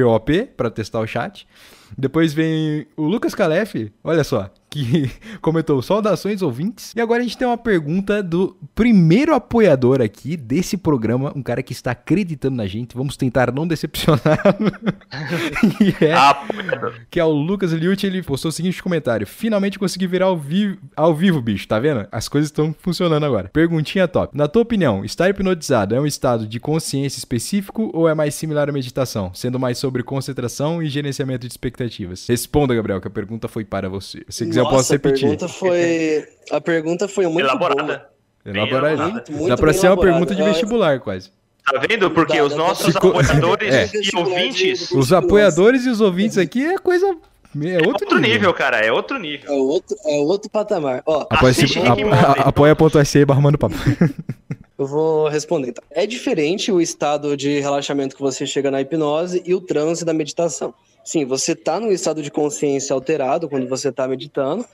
OP para testar o chat. Depois vem o Lucas Calef, olha só, que comentou saudações ouvintes. E agora a gente tem uma pergunta do primeiro apoiador aqui desse programa, um cara que está acreditando na gente. Vamos tentar não decepcioná-lo. E é que é o Lucas Liut, ele postou o seguinte comentário: Finalmente consegui virar ao, vi ao vivo, bicho, tá vendo? As coisas estão funcionando agora. Perguntinha top. Na tua opinião, estar hipnotizado é um estado de consciência específico ou é mais similar à meditação, sendo mais sobre concentração e gerenciamento de expectativas? Responda, Gabriel, que a pergunta foi para você. Se quiser, eu Nossa, posso A repetir. pergunta foi, a pergunta foi muito boa. elaborada. Elaborar elaborada. Muito, muito Dá pra bem ser uma pergunta de vestibular, quase. Tá vendo? Porque Dá, os nossos apoiadores É. e ouvintes Os apoiadores e os ouvintes aqui é coisa. É é outro, outro nível, cara. É outro nível. É outro, é outro patamar. Ó, Apoia-se- a- a- barra mano papo. Eu vou responder. Então. É diferente o estado de relaxamento que você chega na hipnose e o transe da meditação. Sim, você está num estado de consciência alterado quando você está meditando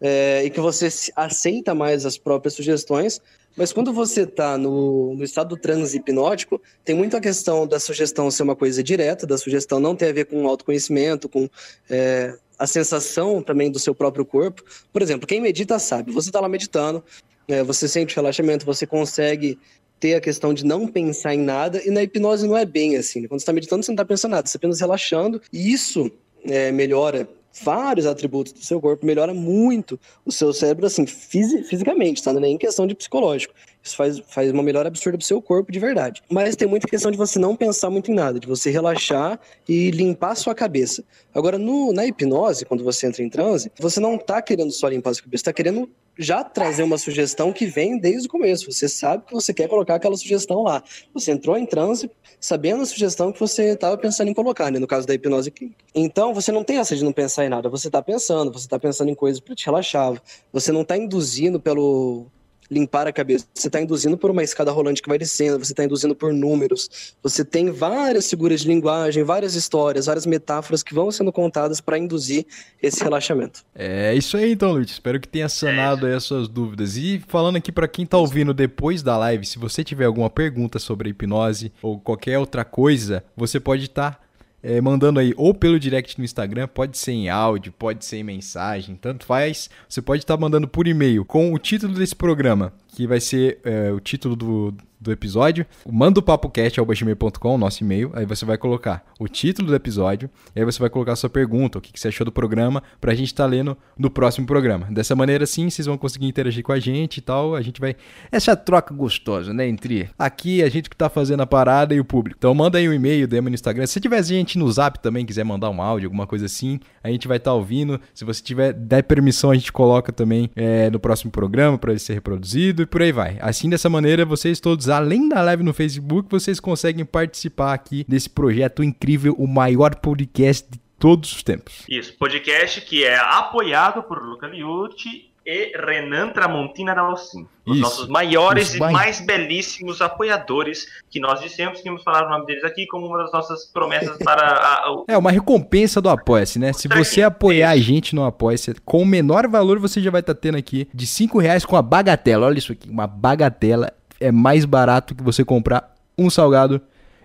é, e que você aceita mais as próprias sugestões, mas quando você está no, no estado do transe hipnótico, tem muito a questão da sugestão ser uma coisa direta, da sugestão não ter a ver com autoconhecimento, com é, a sensação também do seu próprio corpo. Por exemplo, quem medita sabe, você está lá meditando, é, você sente relaxamento, você consegue ter a questão de não pensar em nada, e na hipnose não é bem assim. né? Quando você está meditando, você não está pensando em nada, você está apenas relaxando, e isso é, melhora vários atributos do seu corpo, melhora muito o seu cérebro, assim, fisi- fisicamente, tá? Não é nem questão de psicológico. Isso faz, faz uma melhora absurda pro seu corpo de verdade. Mas tem muita questão de você não pensar muito em nada, de você relaxar e limpar a sua cabeça. Agora, no, na hipnose, quando você entra em transe, você não tá querendo só limpar a sua cabeça, tá querendo já trazer uma sugestão que vem desde o começo. Você sabe que você quer colocar aquela sugestão lá. Você entrou em transe sabendo a sugestão que você estava pensando em colocar, né? No caso da hipnose clínica. Então, você não tem essa de não pensar em nada. Você está pensando, você está pensando em coisas para te relaxar. Você não está induzindo pelo limpar a cabeça. Você está induzindo por uma escada rolante que vai descendo, você está induzindo por números. Você tem várias figuras de linguagem, várias histórias, várias metáforas que vão sendo contadas para induzir esse relaxamento. É isso aí então, Lute. Espero que tenha sanado aí as suas dúvidas. E falando aqui para quem tá ouvindo depois da live, se você tiver alguma pergunta sobre hipnose ou qualquer outra coisa, você pode estar tá é, mandando aí ou pelo direct no Instagram, pode ser em áudio, pode ser em mensagem, tanto faz. Você pode estar tá mandando por e-mail com o título desse programa, que vai ser é, o título do, do episódio. Manda o papocast.com, nosso e-mail. Aí você vai colocar o título do episódio. E aí você vai colocar a sua pergunta, o que, que você achou do programa, pra gente estar tá lendo no próximo programa. Dessa maneira, sim, vocês vão conseguir interagir com a gente e tal. A gente vai. Essa troca gostosa, né? Entre aqui, a gente que tá fazendo a parada e o público. Então manda aí um e-mail, DM no Instagram. Se tiver gente no zap também, quiser mandar um áudio, alguma coisa assim, a gente vai estar tá ouvindo. Se você tiver der permissão, a gente coloca também é, no próximo programa para ele ser reproduzido e por aí vai. Assim, dessa maneira, vocês todos além da live no Facebook, vocês conseguem participar aqui desse projeto incrível, o maior podcast de todos os tempos. Isso, podcast que é apoiado por Luca Liucci e Renan Tramontina da Alcim. Os Isso. nossos maiores e mais belíssimos apoiadores, que nós dissemos que íamos falar o nome deles aqui como uma das nossas promessas para a, a, É, uma recompensa do Apoia-se, né? Se você apoiar a gente no Apoia-se, com o menor valor você já vai estar tá tendo aqui de 5 reais com a bagatela. Olha isso aqui, uma bagatela é mais barato que você comprar um salgado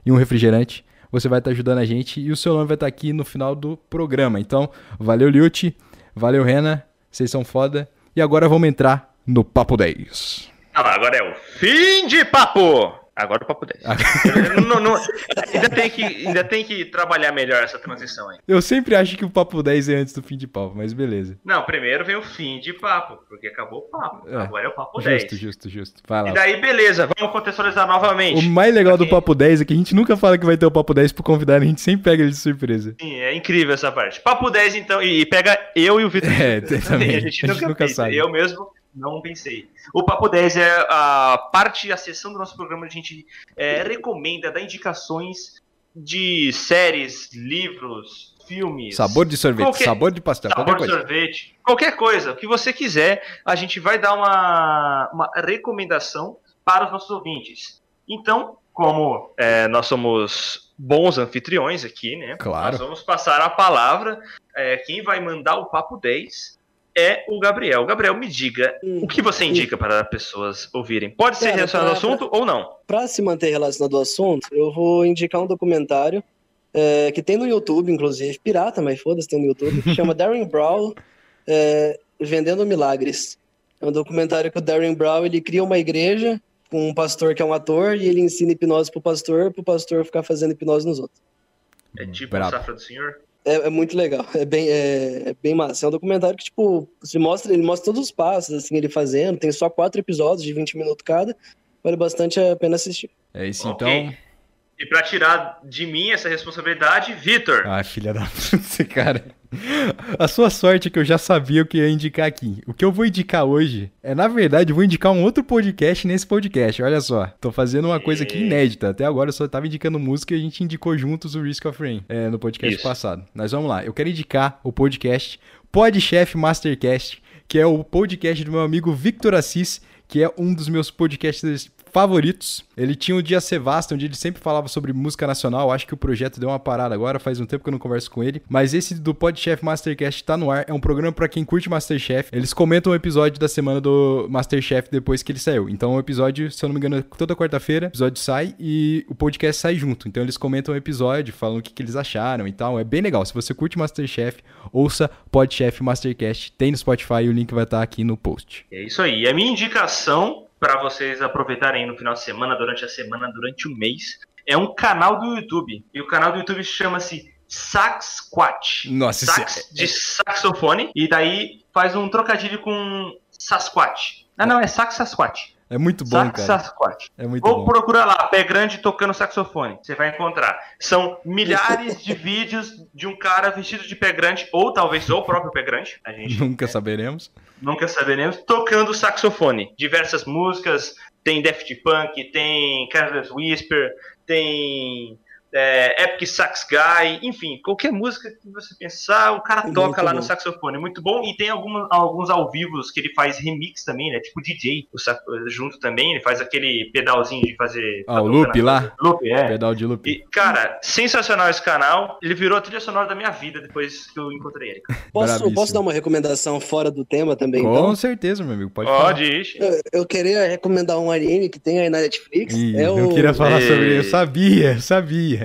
e um refrigerante. Você vai estar ajudando a gente e o seu nome vai estar aqui no final do programa. Então, valeu, Liuti. Valeu, Rena. Vocês são foda. E agora vamos entrar no Papo 10. Ah, agora é o fim de papo! Agora o papo 10. Ah. não, não, ainda, tem que, ainda tem que trabalhar melhor essa transição aí. Eu sempre acho que o papo 10 é antes do fim de papo, mas beleza. Não, primeiro vem o fim de papo, porque acabou o papo. É, Agora é o papo justo, 10. Justo, justo, justo. Vai lá. E daí, beleza, vamos contextualizar novamente. O mais legal do papo 10 é que a gente nunca fala que vai ter o papo 10 pro convidado, a gente sempre pega ele de surpresa. Sim, é incrível essa parte. Papo 10, então, e pega eu e o Vitor. É, também. A gente, a gente nunca, nunca sabe. Eu mesmo não pensei. O Papo 10 é a parte, a sessão do nosso programa, a gente é, recomenda, dá indicações de séries, livros, filmes. Sabor de sorvete, qualquer, sabor de pastel, sabor qualquer de coisa. sorvete, qualquer coisa, o que você quiser, a gente vai dar uma, uma recomendação para os nossos ouvintes. Então, como é, nós somos bons anfitriões aqui, né? Claro. Nós vamos passar a palavra. É, quem vai mandar o Papo 10 é o Gabriel. Gabriel, me diga, hum, o que você indica para as pessoas ouvirem? Pode ser Cara, relacionado pra, ao assunto pra, ou não? Para se manter relacionado ao assunto, eu vou indicar um documentário é, que tem no YouTube, inclusive, pirata, mas foda-se, tem no YouTube, que chama Darren Brown é, Vendendo Milagres. É um documentário que o Darren Brown ele cria uma igreja com um pastor que é um ator e ele ensina hipnose pro pastor, pro pastor ficar fazendo hipnose nos outros. É tipo a Safra do Senhor? É, é, muito legal, é bem, é, é, bem massa. É um documentário que, tipo, se mostra, ele mostra todos os passos, assim, ele fazendo. Tem só quatro episódios de 20 minutos cada. Vale bastante a pena assistir. É isso, okay. então. E para tirar de mim essa responsabilidade, Vitor. Ah, filha da puta, cara. A sua sorte é que eu já sabia o que ia indicar aqui. O que eu vou indicar hoje é, na verdade, eu vou indicar um outro podcast nesse podcast. Olha só, tô fazendo uma coisa aqui inédita. Até agora eu só tava indicando música e a gente indicou juntos o Risk of Rain é, no podcast Isso. passado. Mas vamos lá, eu quero indicar o podcast Podchef Mastercast, que é o podcast do meu amigo Victor Assis, que é um dos meus podcasts favoritos. Ele tinha o Dia Sevasta, onde ele sempre falava sobre música nacional. Acho que o projeto deu uma parada agora, faz um tempo que eu não converso com ele. Mas esse do Podchef Mastercast tá no ar. É um programa para quem curte Masterchef. Eles comentam o episódio da semana do Masterchef depois que ele saiu. Então o episódio, se eu não me engano, é toda quarta-feira, o episódio sai e o podcast sai junto. Então eles comentam o episódio, falam o que, que eles acharam e tal. É bem legal. Se você curte Masterchef, ouça Podchef Mastercast. Tem no Spotify o link vai estar aqui no post. É isso aí. E a minha indicação para vocês aproveitarem no final de semana, durante a semana, durante o mês. É um canal do YouTube. E o canal do YouTube chama-se Saxquatch. Nossa, Sax é... de saxofone. E daí faz um trocadilho com Sasquatch. Ah, não, é Sax Sasquatch. É muito bom, Sax cara. Sasquatch. É muito Ou bom. procura lá, pé grande tocando saxofone. Você vai encontrar. São milhares de vídeos de um cara vestido de pé grande, ou talvez o próprio pé grande. A gente nunca é. saberemos. Nunca saberemos. Tocando saxofone. Diversas músicas. Tem Daft Punk, tem Careless Whisper, tem é, Epic Sax Guy, enfim, qualquer música que você pensar, o cara Muito toca lá bom. no saxofone. Muito bom. E tem alguma- alguns ao vivos que ele faz remix também, né? Tipo DJ, o sax- junto também. Ele faz aquele pedalzinho de fazer. Ah, o loop lá? Loop, é. Pedal de loop. E, cara, sensacional esse canal. Ele virou a trilha sonora da minha vida depois que eu encontrei ele. Posso, posso dar uma recomendação fora do tema também, Com então? certeza, meu amigo. Pode. Pode. Eu, eu queria recomendar um anime que tem aí na Netflix. Ih, é não o... queria falar sobre isso. Eu sabia, eu sabia.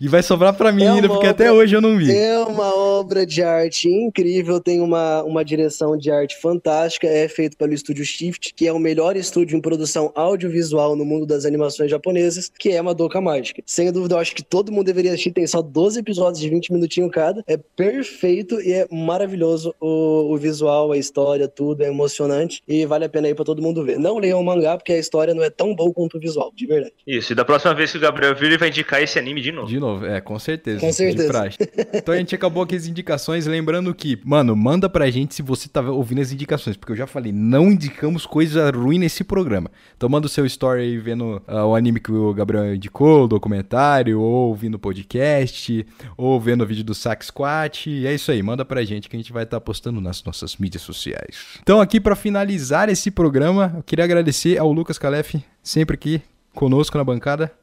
E vai sobrar pra mim É ainda, porque até obra- hoje eu não vi. É uma obra de arte incrível, tem uma, uma direção de arte fantástica, é feito pelo estúdio Shift, que é o melhor estúdio em produção audiovisual no mundo das animações japonesas, que é Madoka Mágica. Sem dúvida, eu acho que todo mundo deveria assistir, tem só 12 episódios de 20 minutinhos cada, é perfeito e é maravilhoso o, o visual, a história, tudo, é emocionante e vale a pena aí pra todo mundo ver. Não leiam o mangá, porque a história não é tão boa quanto o visual, de verdade. Isso, e da próxima vez que o Gabriel vir, ele vai indicar esse anime de novo. De novo, é, com certeza. Com certeza. Então a gente acabou aqui as indicações, lembrando que, mano, manda pra gente se você tá ouvindo as indicações, porque eu já falei, não indicamos coisa ruim nesse programa. Então manda o seu story aí vendo ah, o anime que o Gabriel indicou, o documentário, ou ouvindo o podcast, ou vendo o vídeo do Sax Squat. E é isso aí, manda pra gente que a gente vai estar postando nas nossas mídias sociais. Então aqui pra finalizar esse programa, eu queria agradecer ao Lucas Calef, sempre aqui conosco na bancada.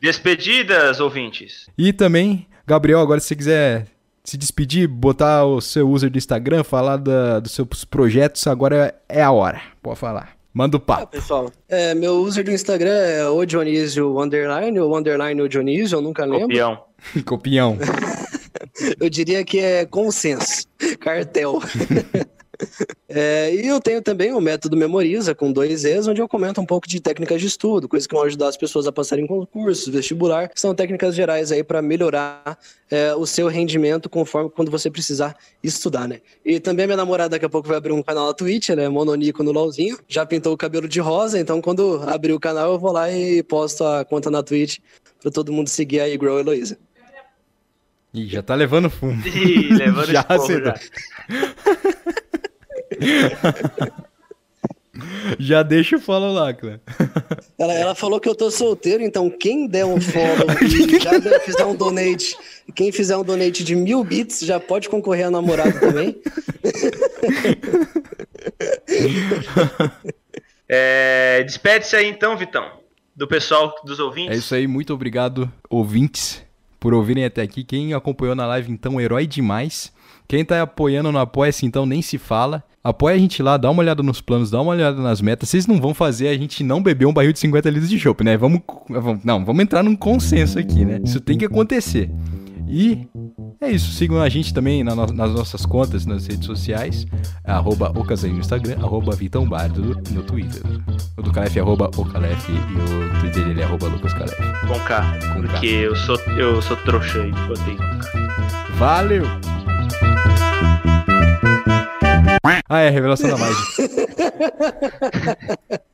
Despedidas, ouvintes. E também, Gabriel, agora se você quiser se despedir, botar o seu user do Instagram, falar da- dos seus projetos, agora é a hora. Pode falar. Manda o Ah, papo. pessoal, é, meu user do Instagram é o Dionísio Underline, ou Underline o Dionísio, eu nunca lembro. Copião. Copião. Eu diria que é consenso, cartel. É, e eu tenho também o método Memoriza, com dois E's, onde eu comento um pouco de técnicas de estudo, coisas que vão ajudar as pessoas a passarem em concursos, vestibular, que são técnicas gerais aí para melhorar é, o seu rendimento conforme quando você precisar estudar, né? E também a minha namorada daqui a pouco vai abrir um canal na Twitch, ela é mononico no LOLzinho, já pintou o cabelo de rosa, então quando abrir o canal eu vou lá e posto a conta na Twitch para todo mundo seguir a Grow Heloísa. Ih, já tá levando fumo. Ih, levando Já acendeu. já. Já deixa o follow lá, Clã. Ela, ela falou que eu tô solteiro, então quem der um follow e já der- fizer um donate, quem fizer um donate de mil bits já pode concorrer a namorado também. É, Despede-se aí então, Vitão, do pessoal, dos ouvintes. É isso aí, muito obrigado, ouvintes, por ouvirem até aqui. Quem acompanhou na live, então, herói demais. Quem tá apoiando no Apoia-se, então, nem se fala. Apoia a gente lá, dá uma olhada nos planos, dá uma olhada nas metas. Vocês não vão fazer a gente não beber um barril de 50 litros de chopp, né? Vamos, vamos- Não, vamos entrar num consenso aqui, né? Isso tem que acontecer. E é isso. Sigam a gente também na no- nas nossas contas nas redes sociais. Arroba Ocasei no Instagram, arroba Vitão Bardo no Twitter. O do Calef é arroba Ocalef e o Twitter dele é arroba Lucas Calef. Com K. Com K. porque eu sou, eu sou trouxa aí. Botei com K. Valeu! Ah, é, revelação da mágica.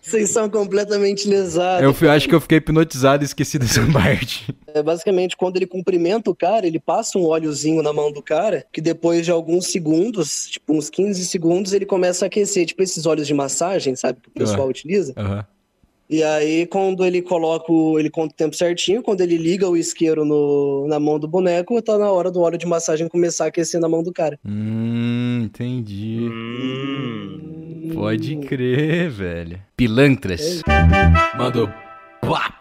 Vocês são completamente lesados. Eu fui- acho que eu fiquei hipnotizado e esqueci dessa parte. É, basicamente, quando ele cumprimenta o cara, ele passa um óleozinho na mão do cara, que depois de alguns segundos, tipo uns 15 segundos, ele começa a aquecer, tipo esses óleos de massagem, sabe, que o pessoal Ah. utiliza. Aham. E aí, quando ele coloca o. ele conta o tempo certinho, quando ele liga o isqueiro no, na mão do boneco, tá na hora do óleo de massagem começar a aquecer na mão do cara. Hum, entendi. Hum. Pode crer, velho. Pilantras. Mandou. Pá!